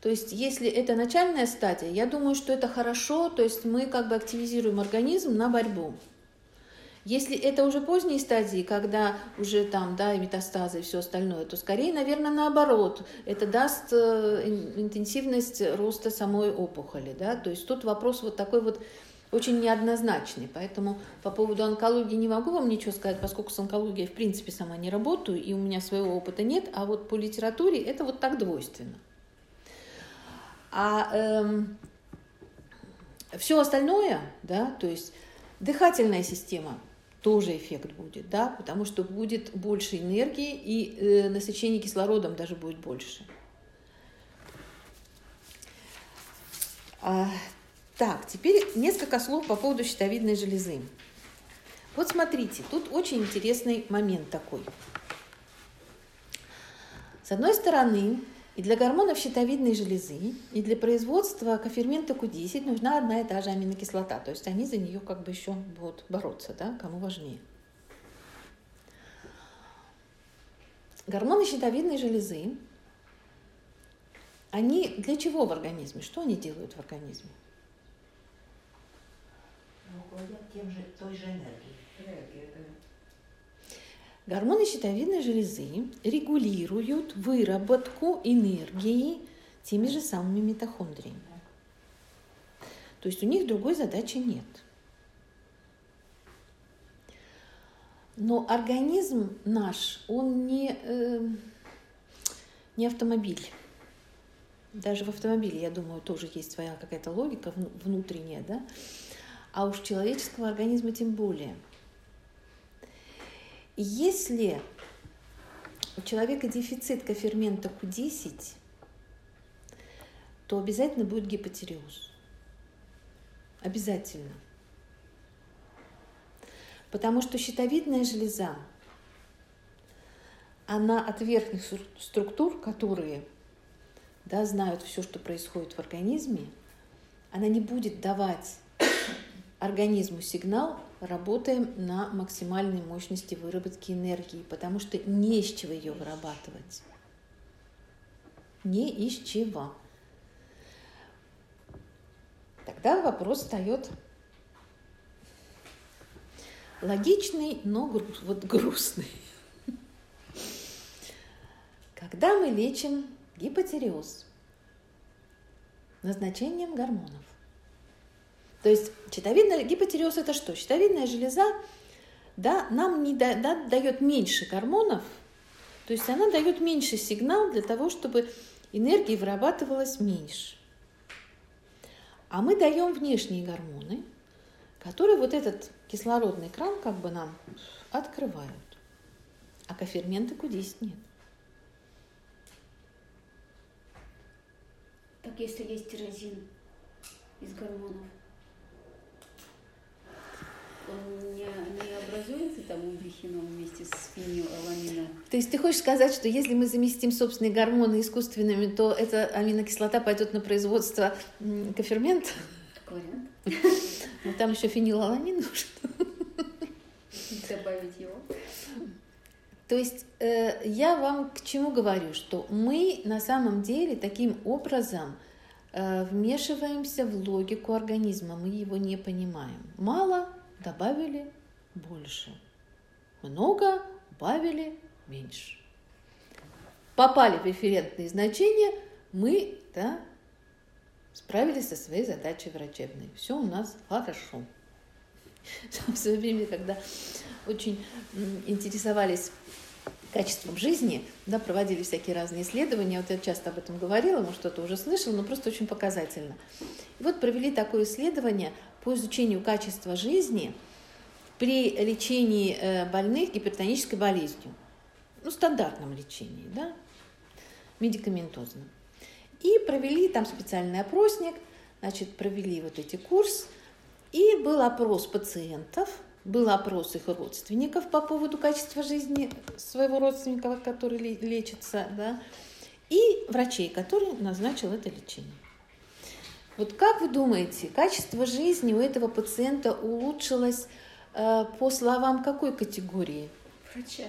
То есть, если это начальная стадия, я думаю, что это хорошо, то есть мы как бы активизируем организм на борьбу. Если это уже поздние стадии, когда уже там, да, и метастазы, и все остальное, то скорее, наверное, наоборот. Это даст э, интенсивность роста самой опухоли, да. То есть тут вопрос вот такой вот очень неоднозначный. Поэтому по поводу онкологии не могу вам ничего сказать, поскольку с онкологией в принципе сама не работаю, и у меня своего опыта нет, а вот по литературе это вот так двойственно. А эм, все остальное, да, то есть дыхательная система – тоже эффект будет, да, потому что будет больше энергии и э, насыщение кислородом даже будет больше. А, так, теперь несколько слов по поводу щитовидной железы. Вот смотрите, тут очень интересный момент такой. С одной стороны, и для гормонов щитовидной железы, и для производства кофермента Q10 нужна одна и та же аминокислота. То есть они за нее как бы еще будут бороться, да, кому важнее. Гормоны щитовидной железы, они для чего в организме? Что они делают в организме? Руководят тем же, той же энергией. Энергия, да. Гормоны щитовидной железы регулируют выработку энергии теми же самыми митохондриями. То есть у них другой задачи нет. Но организм наш, он не, э, не автомобиль. Даже в автомобиле, я думаю, тоже есть своя какая-то логика внутренняя, да? А уж человеческого организма тем более – если у человека дефицит кофермента Q10, то обязательно будет гипотереоз. Обязательно. Потому что щитовидная железа, она от верхних структур, которые да, знают все, что происходит в организме, она не будет давать организму сигнал работаем на максимальной мощности выработки энергии, потому что не из чего ее вырабатывать. Не из чего. Тогда вопрос встает логичный, но груз, вот грустный. Когда мы лечим гипотереоз назначением гормонов, то есть щитовидная гипотереоз это что? Щитовидная железа да, нам не да, да, дает меньше гормонов, то есть она дает меньше сигнал для того, чтобы энергии вырабатывалось меньше. А мы даем внешние гормоны, которые вот этот кислородный кран как бы нам открывают. А кофермента Q10 нет. Так если есть тирозин из гормонов, он не, не образуется там у бихином вместе с фенилаламином? То есть ты хочешь сказать, что если мы заместим собственные гормоны искусственными, то эта аминокислота пойдет на производство кофермента? Такой вариант. Но ну, там еще фенилаламин нужен. Добавить его. То есть э, я вам к чему говорю, что мы на самом деле таким образом э, вмешиваемся в логику организма, мы его не понимаем. Мало добавили больше. Много добавили меньше. Попали в референтные значения, мы да, справились со своей задачей врачебной. Все у нас хорошо. В свое время, когда очень интересовались качеством жизни, да, проводили всякие разные исследования, вот я часто об этом говорила, может, кто-то уже слышал, но просто очень показательно. И вот провели такое исследование по изучению качества жизни при лечении э, больных гипертонической болезнью. Ну, стандартном лечении, да, медикаментозном. И провели там специальный опросник, значит, провели вот эти курс, и был опрос пациентов, был опрос их родственников по поводу качества жизни своего родственника, который лечится, да, и врачей, который назначил это лечение. Вот как вы думаете, качество жизни у этого пациента улучшилось э, по словам какой категории? Врача.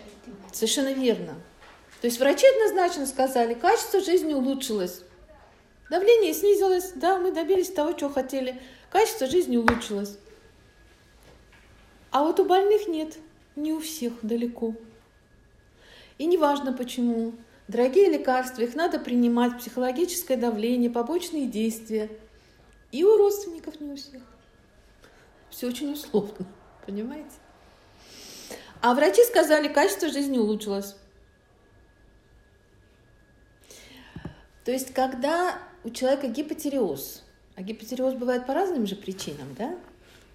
Совершенно верно. То есть врачи однозначно сказали, качество жизни улучшилось. Давление снизилось, да, мы добились того, чего хотели. Качество жизни улучшилось. А вот у больных нет, не у всех далеко. И неважно почему. Дорогие лекарства, их надо принимать, психологическое давление, побочные действия. И у родственников не у всех. Все очень условно, понимаете? А врачи сказали, качество жизни улучшилось. То есть, когда у человека гипотереоз, а гипотереоз бывает по разным же причинам, да?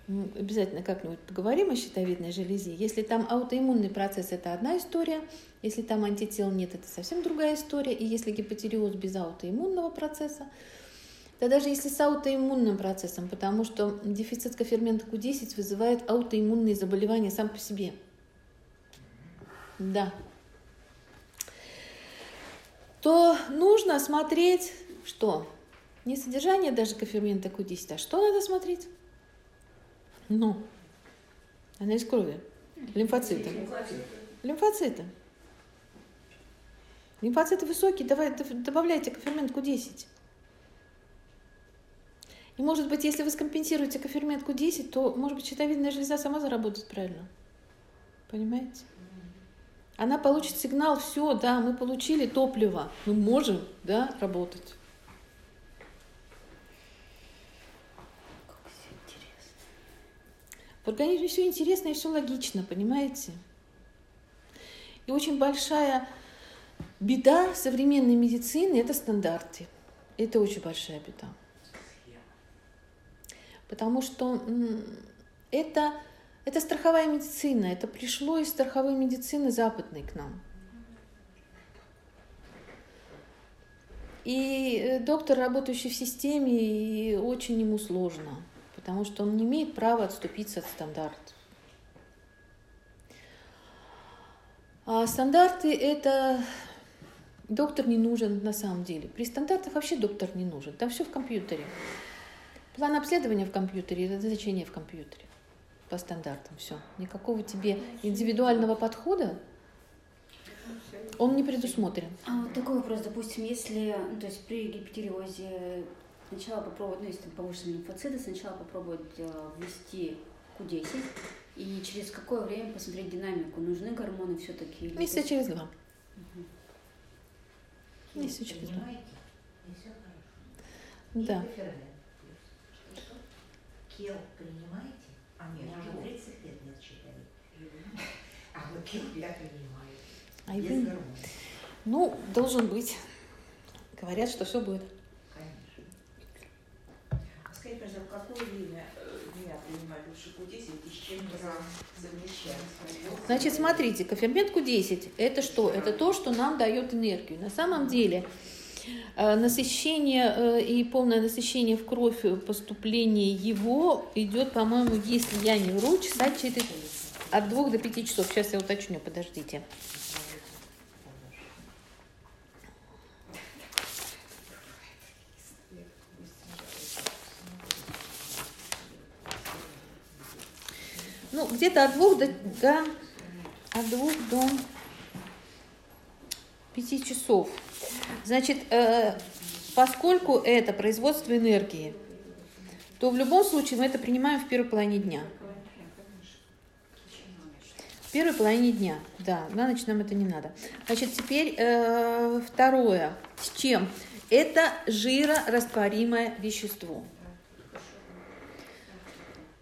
Мы обязательно как-нибудь поговорим о щитовидной железе. Если там аутоиммунный процесс, это одна история. Если там антител нет, это совсем другая история. И если гипотереоз без аутоиммунного процесса, да даже если с аутоиммунным процессом, потому что дефицит кофермента Q10 вызывает аутоиммунные заболевания сам по себе. Да. То нужно смотреть, что? Не содержание даже кофермента Q10, а что надо смотреть? Ну, анализ крови. Лимфоциты. Лимфоциты. Лимфоциты высокие, давай, добавляйте кофермент Q10. И может быть, если вы скомпенсируете кофермент Q10, то, может быть, щитовидная железа сама заработает правильно. Понимаете? Она получит сигнал, все, да, мы получили топливо, мы можем, да, работать. В организме все интересно и все логично, понимаете? И очень большая беда современной медицины – это стандарты. Это очень большая беда. Потому что это, это страховая медицина, это пришло из страховой медицины западной к нам. И э, доктор, работающий в системе, очень ему сложно потому что он не имеет права отступиться от стандартов. А стандарты – это доктор не нужен на самом деле. При стандартах вообще доктор не нужен. Там все в компьютере. План обследования в компьютере, назначение в компьютере. По стандартам все. Никакого тебе индивидуального подхода он не предусмотрен. А вот такой вопрос, допустим, если, ну, то есть при гипотереозе Сначала попробовать, ну, если там повышенные лимфоциты, сначала попробовать э, ввести Q10 и через какое время посмотреть динамику. Нужны гормоны все-таки? Месяца через два. Угу. Месяца через два. Да. Кел принимаете? А нет, уже 30 лет нет щитовидки. А вот кел я принимаю. А Без Ну, должен быть. Говорят, что все будет. Скажите, пожалуйста, в какое время дня э, принимать лучше Q10 и с чем? Значит, смотрите, кофермент Q10 – это что? Это то, что нам дает энергию. На самом деле, насыщение э, и полное насыщение в кровь поступление его идет, по-моему, если я не вру, часа через от двух до пяти часов. Сейчас я уточню, подождите. ну, где-то от двух до, до, от двух до пяти часов. Значит, э, поскольку это производство энергии, то в любом случае мы это принимаем в первой половине дня. В первой половине дня, да, на ночь нам это не надо. Значит, теперь э, второе. С чем? Это жирорастворимое вещество.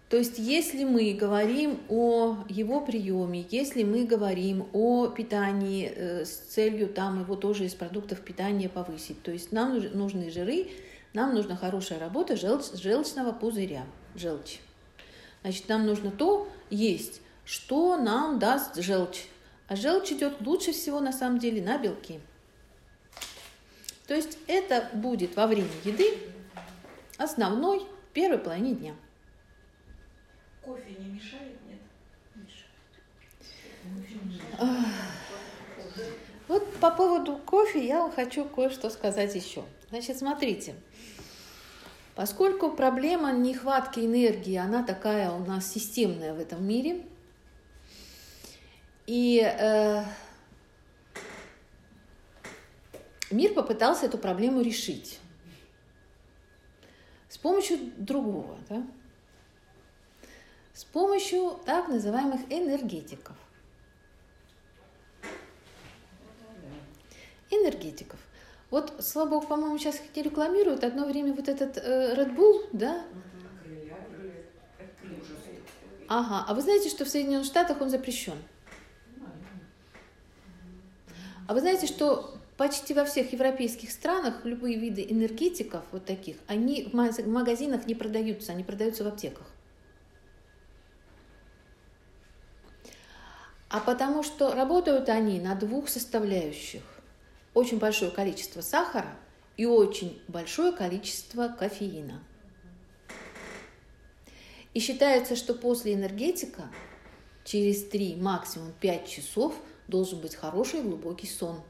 То есть, если мы говорим о его приеме, если мы говорим о питании э, с целью там его тоже из продуктов питания повысить, то есть нам нужны жиры, нам нужна хорошая работа желч, желчного пузыря, желчь. Значит, нам нужно то есть, что нам даст желчь. А желчь идет лучше всего на самом деле на белки. То есть это будет во время еды основной первой половине дня. Кофе не мешает, нет? Мешает. Вот по поводу кофе я вам хочу кое-что сказать еще. Значит, смотрите, поскольку проблема нехватки энергии, она такая у нас системная в этом мире, и э, мир попытался эту проблему решить с помощью другого, да? С помощью так называемых энергетиков. Энергетиков. Вот, слава богу, по-моему, сейчас их не рекламируют. Одно время вот этот э, Red Bull, да? Ага. А вы знаете, что в Соединенных Штатах он запрещен? А вы знаете, что почти во всех европейских странах любые виды энергетиков вот таких, они в магазинах не продаются, они продаются в аптеках. А потому что работают они на двух составляющих. Очень большое количество сахара и очень большое количество кофеина. И считается, что после энергетика через 3, максимум 5 часов должен быть хороший глубокий сон.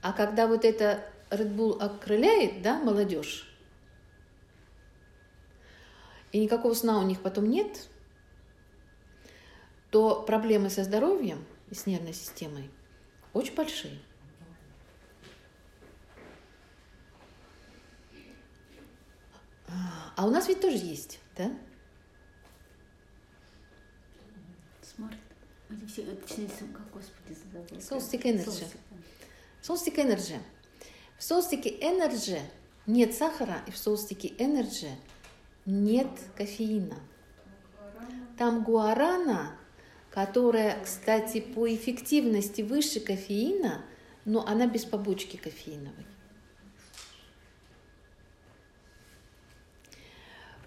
А когда вот это Red Bull окрыляет, да, молодежь, и никакого сна у них потом нет, то проблемы со здоровьем и с нервной системой очень большие. А у нас ведь тоже есть, да? Smart. Solstic Energy. Solstic Energy. В Solstic е Energy нет сахара, и в Solstic е Energy нет кофеина. Там гуарана которая, кстати, по эффективности выше кофеина, но она без побочки кофеиновой.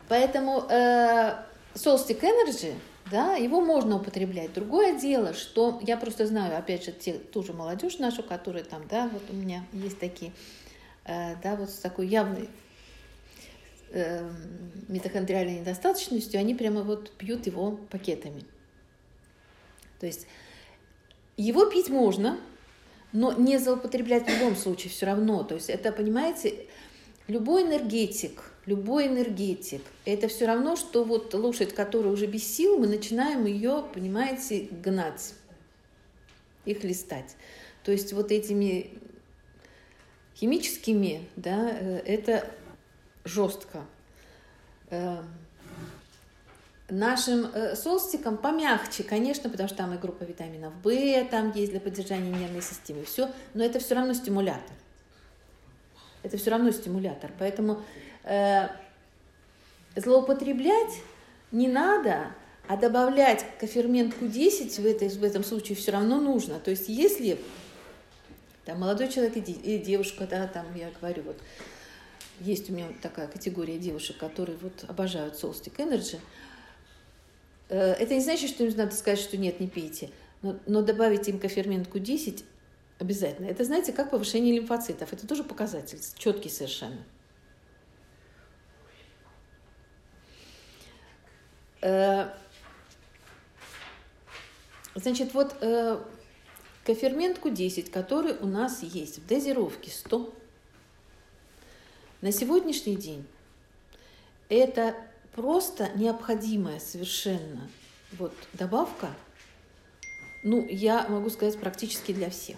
Поэтому э, Solstick Energy, да, его можно употреблять. Другое дело, что я просто знаю, опять же, те, ту же молодежь нашу, которая там, да, вот у меня есть такие, э, да, вот с такой явной э, митохондриальной недостаточностью, они прямо вот пьют его пакетами. То есть его пить можно, но не злоупотреблять в любом случае все равно. То есть это, понимаете, любой энергетик, любой энергетик, это все равно, что вот лошадь, которая уже без сил, мы начинаем ее, понимаете, гнать, их листать. То есть вот этими химическими, да, э, это жестко. Нашим э, солстиком помягче, конечно, потому что там и группа витаминов В, там есть для поддержания нервной системы, все, но это все равно стимулятор. Это все равно стимулятор. Поэтому э, злоупотреблять не надо, а добавлять кофермент Q10 в, этой, в этом случае все равно нужно. То есть если там, молодой человек и девушка, да, там я говорю, вот есть у меня такая категория девушек, которые вот обожают Solstic Energy, это не значит, что им надо сказать, что нет, не пейте. Но, но добавить им коферментку 10 обязательно. Это, знаете, как повышение лимфоцитов. Это тоже показатель, четкий совершенно. Э, значит, вот э, коферментку 10, который у нас есть в дозировке 100, на сегодняшний день это просто необходимая совершенно вот добавка, ну, я могу сказать, практически для всех.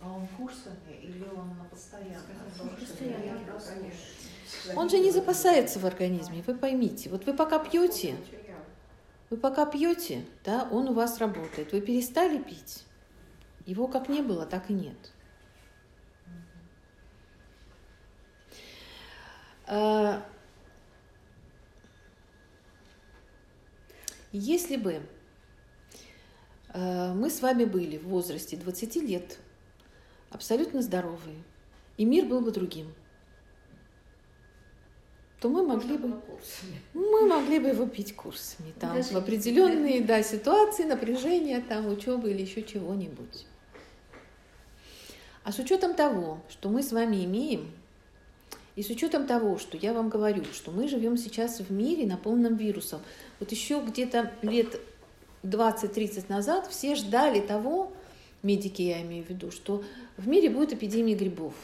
А он курсами или он на постоянно? Он же не запасается в организме, вы поймите. Вот вы пока пьете, вы пока пьете, да, он у вас работает. Вы перестали пить, его как не было, так и нет. Uh, Если бы э, мы с вами были в возрасте 20 лет, абсолютно здоровые, и мир был бы другим, то мы могли бы мы могли бы его пить курсами там Даже в определенные да, ситуации напряжения там учебы или еще чего-нибудь. А с учетом того, что мы с вами имеем, и с учетом того, что я вам говорю, что мы живем сейчас в мире, наполненном вирусом, вот еще где-то лет 20-30 назад все ждали того, медики я имею в виду, что в мире будет эпидемия грибов.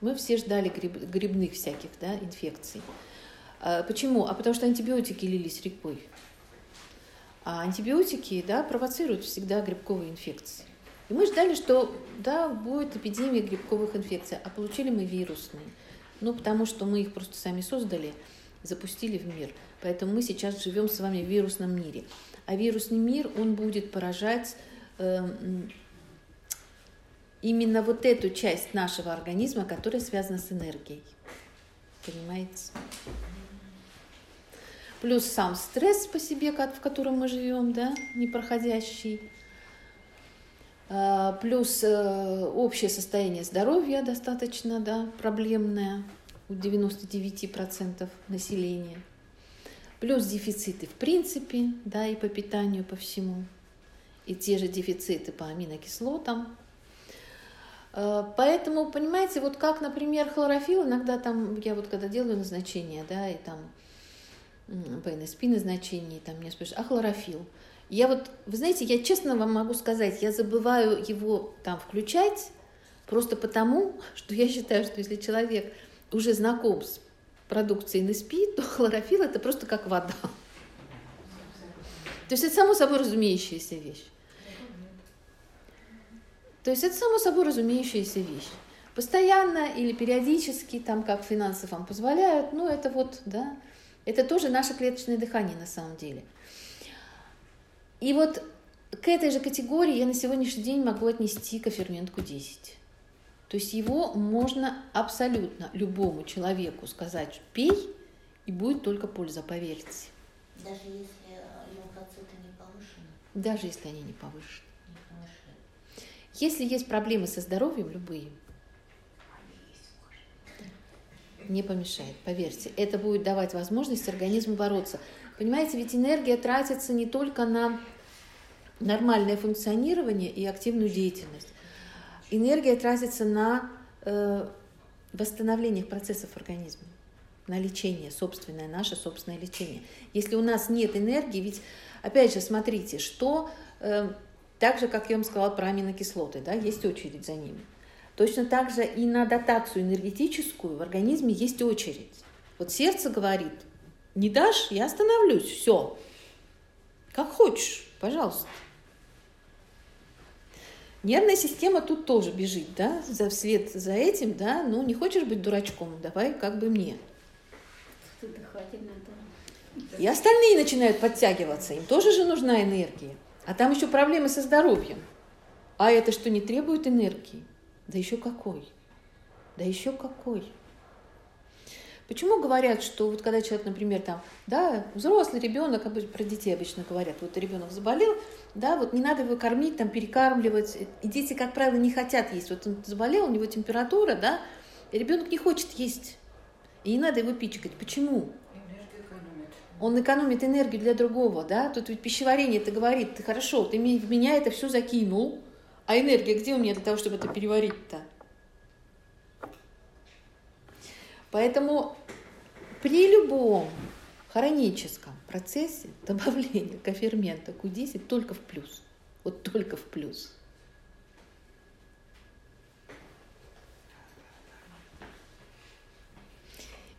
Мы все ждали гриб, грибных всяких да, инфекций. А, почему? А потому что антибиотики лились рекой. А антибиотики да, провоцируют всегда грибковые инфекции. И мы ждали, что да, будет эпидемия грибковых инфекций, а получили мы вирусные. Ну, потому что мы их просто сами создали – запустили в мир. Поэтому мы сейчас живем с вами в вирусном мире. А вирусный мир, он будет поражать э, именно вот эту часть нашего организма, которая связана с энергией. Понимаете? Плюс сам стресс по себе, в котором мы живем, да, непроходящий. А, плюс э, общее состояние здоровья достаточно да, проблемное у 99% населения. Плюс дефициты в принципе, да, и по питанию, по всему. И те же дефициты по аминокислотам, Э, поэтому, понимаете, вот как, например, хлорофилл, иногда там, я вот когда делаю назначение, да, и там по НСП назначение, там меня спрашивают, а хлорофилл? Я вот, вы знаете, я честно вам могу сказать, я забываю его там включать, просто потому, что я считаю, что если человек уже знаком с продукцией НСП, то хлорофилл это просто как вода. То есть это само собой разумеющаяся вещь. То есть это само собой разумеющаяся вещь. Постоянно или периодически, там как финансы вам позволяют, ну это вот, да, это тоже наше клеточное дыхание на самом деле. И вот к этой же категории я на сегодняшний день могу отнести кофермент Q10. То есть его можно абсолютно любому человеку сказать «пей», и будет только польза, поверьте. Даже если лимфоциты не повышены? Даже если они не повышены. Если есть проблемы со здоровьем, любые, не помешает, поверьте. Это будет давать возможность организму бороться. Понимаете, ведь энергия тратится не только на нормальное функционирование и активную деятельность. Энергия тратится на э, восстановление процессов организма, на лечение, собственное наше собственное лечение. Если у нас нет энергии, ведь, опять же, смотрите, что э, так же, как я вам сказала про аминокислоты, да, есть очередь за ними. Точно так же и на дотацию энергетическую в организме есть очередь. Вот сердце говорит, не дашь, я остановлюсь, все. Как хочешь, пожалуйста. Нервная система тут тоже бежит, да, за вслед за этим, да, ну не хочешь быть дурачком, давай как бы мне. И остальные начинают подтягиваться, им тоже же нужна энергия. А там еще проблемы со здоровьем. А это что, не требует энергии? Да еще какой? Да еще какой? Почему говорят, что вот когда человек, например, там, да, взрослый ребенок, про детей обычно говорят, вот ребенок заболел, да, вот не надо его кормить, там, перекармливать. И дети, как правило, не хотят есть. Вот он заболел, у него температура, да, и ребенок не хочет есть. И не надо его пичкать. Почему? он экономит энергию для другого, да, тут ведь пищеварение это говорит, ты хорошо, ты в меня это все закинул, а энергия где у меня для того, чтобы это переварить-то? Поэтому при любом хроническом процессе добавления кофермента Q10 только в плюс. Вот только в плюс.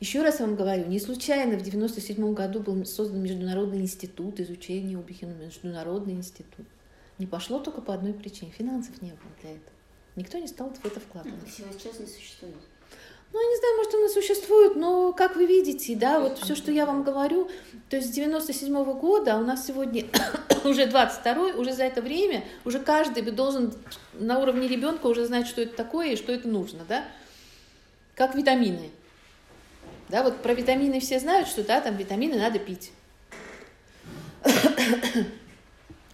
Еще раз вам говорю, не случайно в 1997 году был создан Международный институт изучения Убихина, Международный институт. Не пошло только по одной причине. Финансов не было для этого. Никто не стал в это вкладывать. Ну, сейчас не существует. Ну, я не знаю, может, оно существует, но, как вы видите, да, вот все, что я вам говорю, то есть с 97 -го года, а у нас сегодня уже 22 уже за это время, уже каждый должен на уровне ребенка уже знать, что это такое и что это нужно, да, как витамины. Да, вот про витамины все знают, что да, там витамины надо пить.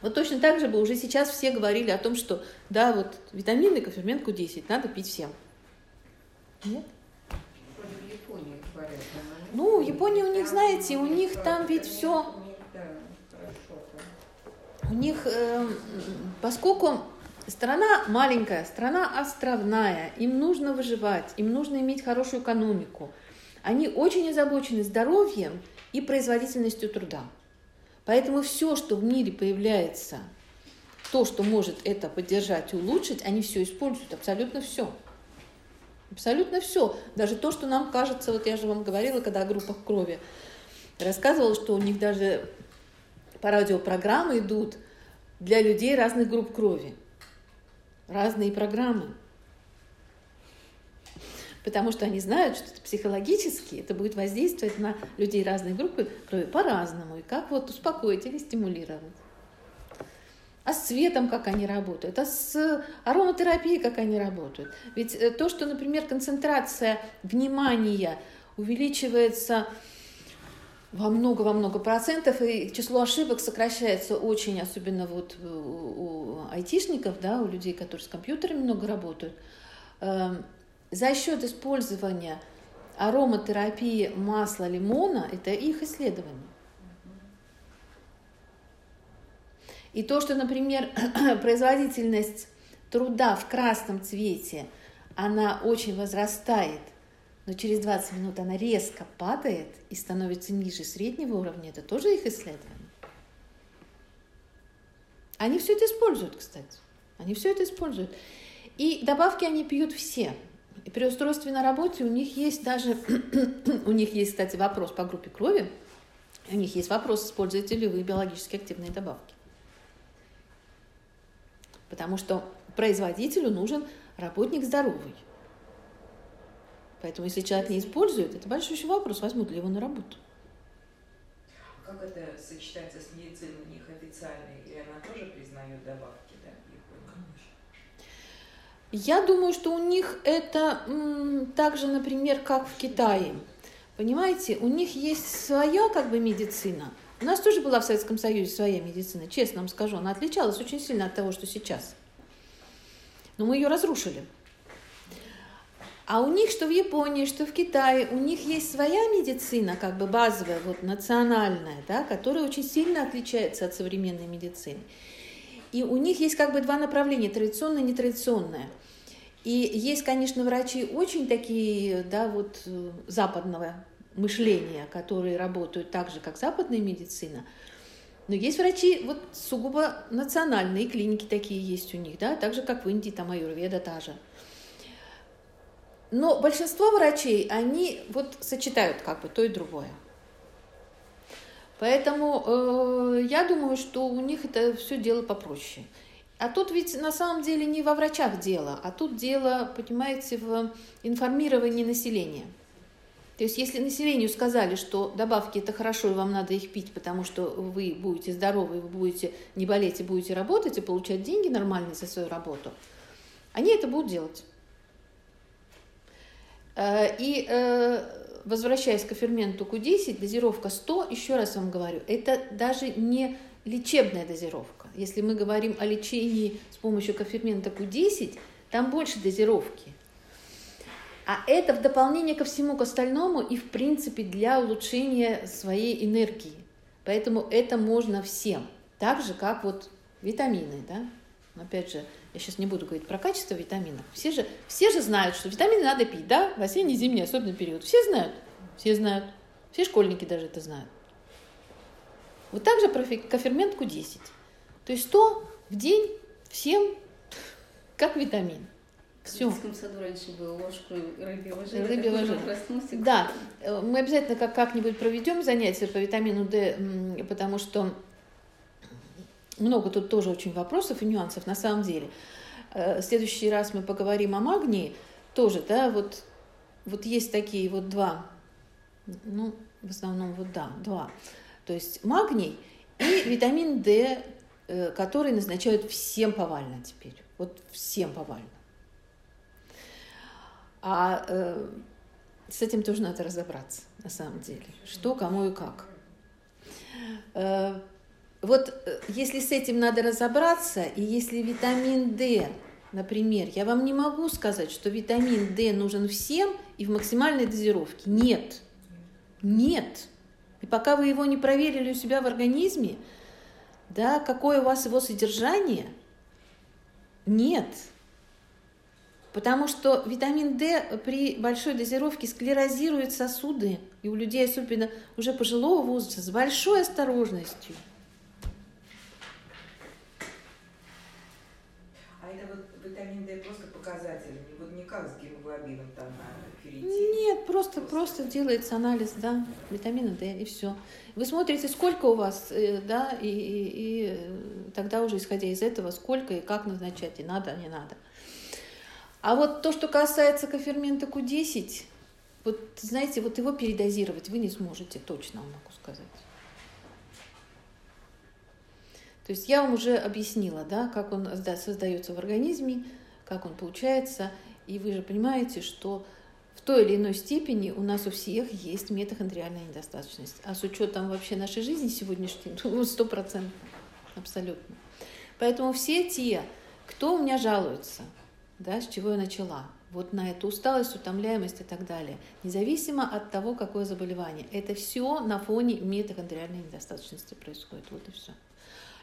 Вот точно так же бы уже сейчас все говорили о том, что да, вот витамины, кофермент 10 надо пить всем. Нет? Ну, в Японии у них, знаете, у них там ведь все... У них, э, поскольку страна маленькая, страна островная, им нужно выживать, им нужно иметь хорошую экономику, они очень озабочены здоровьем и производительностью труда. Поэтому все, что в мире появляется, то, что может это поддержать и улучшить, они все используют, абсолютно все. Абсолютно все. Даже то, что нам кажется, вот я же вам говорила, когда о группах крови рассказывала, что у них даже по радиопрограммы идут для людей разных групп крови. Разные программы. потому что они знают, что это психологически это будет воздействовать на людей разной группы крови по-разному, и как вот успокоить или стимулировать. А с цветом как они работают, а с ароматерапией как они работают. Ведь э, то, что, например, концентрация внимания увеличивается во много, во много процентов, и число ошибок сокращается очень, особенно вот у, у айтишников, да, у людей, которые с компьютерами много работают, эм, за счет использования ароматерапии масла лимона, это их исследование. И то, что, например, производительность труда в красном цвете, она очень возрастает но через 20 минут она резко падает и становится ниже среднего уровня, это тоже их исследование. Они все это используют, кстати. Они все это используют. И добавки они пьют все. И при устройстве на работе у них есть даже, у них есть, кстати, вопрос по группе крови, у них есть вопрос, используете ли вы биологически активные добавки. Потому что производителю нужен работник здоровый. Поэтому если человек не использует, это большой еще вопрос, возьмут ли его на работу. А как это сочетается с медициной у них официальной? Или она тоже признает добавки, да? Я думаю, что у них это м, так же, например, как в Китае. Понимаете, у них есть своя как бы медицина. У нас тоже была в Советском Союзе своя медицина, честно вам скажу. Она отличалась очень сильно от того, что сейчас. Но мы ее разрушили. А у них, что в Японии, что в Китае, у них есть своя медицина, как бы базовая, вот национальная, да, которая очень сильно отличается от современной медицины. И у них есть как бы два направления, традиционное и нетрадиционное. И есть, конечно, врачи очень такие, да, вот западного мышления, которые работают так же, как западная медицина. Но есть врачи вот сугубо национальные, клиники такие есть у них, да, так же, как в Индии, там аюрведа та же. Но большинство врачей, они вот сочетают как бы то и другое. Поэтому э, я думаю, что у них это все дело попроще. А тут ведь на самом деле не во врачах дело, а тут дело, понимаете, в информировании населения. То есть если населению сказали, что добавки это хорошо и вам надо их пить, потому что вы будете здоровы, вы будете не болеть и будете работать и получать деньги нормальные за свою работу, они это будут делать. Э, и э, возвращаясь к ферменту Q10, дозировка 100, еще раз вам говорю, это даже не лечебная дозировка. Если мы говорим о лечении с помощью кофермента Q10, там больше дозировки. А это в дополнение ко всему к остальному и в принципе для улучшения своей энергии. Поэтому это можно всем. Так же, как вот витамины. Да? Опять же, я сейчас не буду говорить про качество витаминов. Все же, все же знают, что витамины надо пить, да, в осенний, зимний, особенный период. Все знают, все знают. Все школьники даже это знают. Вот так же про кофермент Q10. То есть 100 в день всем как витамин. Все. В детском саду раньше было ложку рыбьего жира. Рыбьего жира. Да, э, мы обязательно как- как-нибудь проведем занятия по витамину D, потому что много тут тоже очень вопросов и нюансов на самом деле. Э, в следующий раз мы поговорим о магнии. Тоже, да, вот, вот есть такие вот два, ну, в основном вот да, два. То есть магний и витамин D, э, который назначают всем повально теперь. Вот всем повально. А э, с этим тоже надо разобраться, на самом деле. Что, кому и как. Э, вот э, если с этим надо разобраться, и если витамин D, например, я вам не могу сказать, что витамин D нужен всем и в максимальной дозировке. Нет. Нет. И пока вы его не проверили у себя в организме, да, какое у вас его содержание, нет. Потому что витамин D при большой дозировке склерозирует сосуды, и у людей, особенно уже пожилого возраста, с большой осторожностью – как с гемоглобином там ферритин? Нет, просто, просто делается анализ, да, витамина D и все. Вы смотрите, сколько у вас, э, да, и, и, и тогда уже исходя из этого, сколько и как назначать, и надо, не надо. А вот то, что касается кофермента Q10, вот, знаете, вот его передозировать вы не сможете, точно могу сказать. То есть я вам уже объяснила, да, как он создается в организме, как он получается, и вы же понимаете, что в той или иной степени у нас у всех есть митохондриальная недостаточность. А с учетом вообще нашей жизни сегодняшней, ну, сто процентов, абсолютно. Поэтому все те, кто у меня жалуется, да, с чего я начала, вот на эту усталость, утомляемость и так далее, независимо от того, какое заболевание, это все на фоне митохондриальной недостаточности происходит. Вот и все.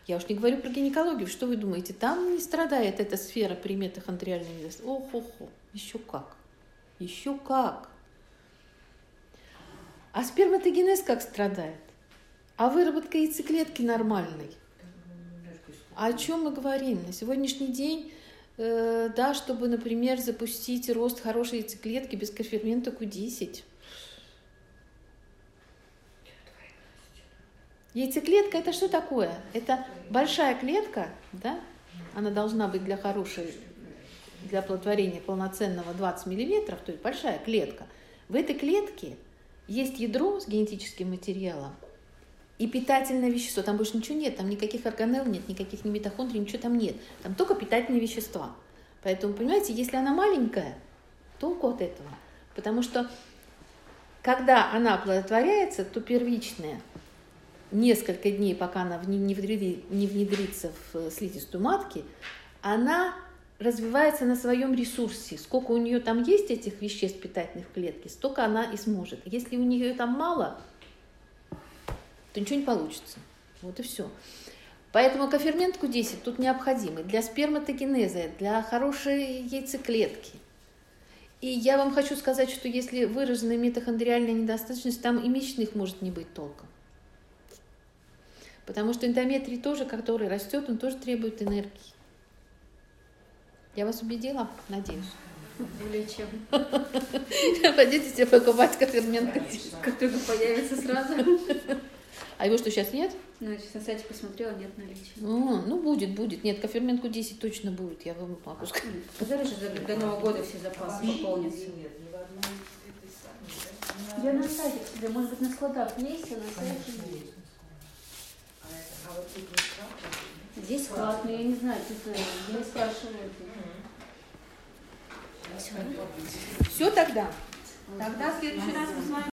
Я уж не говорю про гинекологию. Что вы думаете? Там не страдает эта сфера при митохондриальной недостаточности. Ох-охо, еще как. Еще как. А сперматогенез как страдает? А выработка яйцеклетки нормальной? А о чем мы говорим? На сегодняшний день, э, да, чтобы, например, запустить рост хорошей яйцеклетки без кофермента Q10, Яйцеклетка это что такое? Это большая клетка, да? Она должна быть для хорошей, для оплодотворения полноценного 20 миллиметров, то есть большая клетка. В этой клетке есть ядро с генетическим материалом и питательное вещество. Там больше ничего нет, там никаких органелл нет, никаких ни митохондрий, ничего там нет. Там только питательные вещества. Поэтому, понимаете, если она маленькая, толку от этого. Потому что когда она оплодотворяется, то первичная несколько дней, пока она не, внедри, не внедрится в э, слизистую матки, она развивается на своем ресурсе. Сколько у нее там есть этих веществ питательных в клетке, столько она и сможет. Если у нее там мало, то ничего не получится. Вот и все. Поэтому кофермент Q10 тут необходимый для сперматогенеза, для хорошей яйцеклетки. И я вам хочу сказать, что если выраженная митохондриальная недостаточность, там и месячных может не быть толком. Потому что эндометрий тоже, который растет, он тоже требует энергии. Я вас убедила? Надеюсь. Более чем. Пойдите себе покупать кофермент. Как только появится сразу. А его что, сейчас нет? Ну, сейчас на сайте посмотрела, нет наличия. О, ну, будет, будет. Нет, коферментку 10 точно будет, я вам могу сказать. Подожди, до, до Нового года все запасы пополнятся. Я на сайте, кстати, может быть, на складах есть, а на сайте есть. Здесь склад, но я не знаю, тут я не спрашиваю. Все тогда. Тогда в следующий раз мы с вами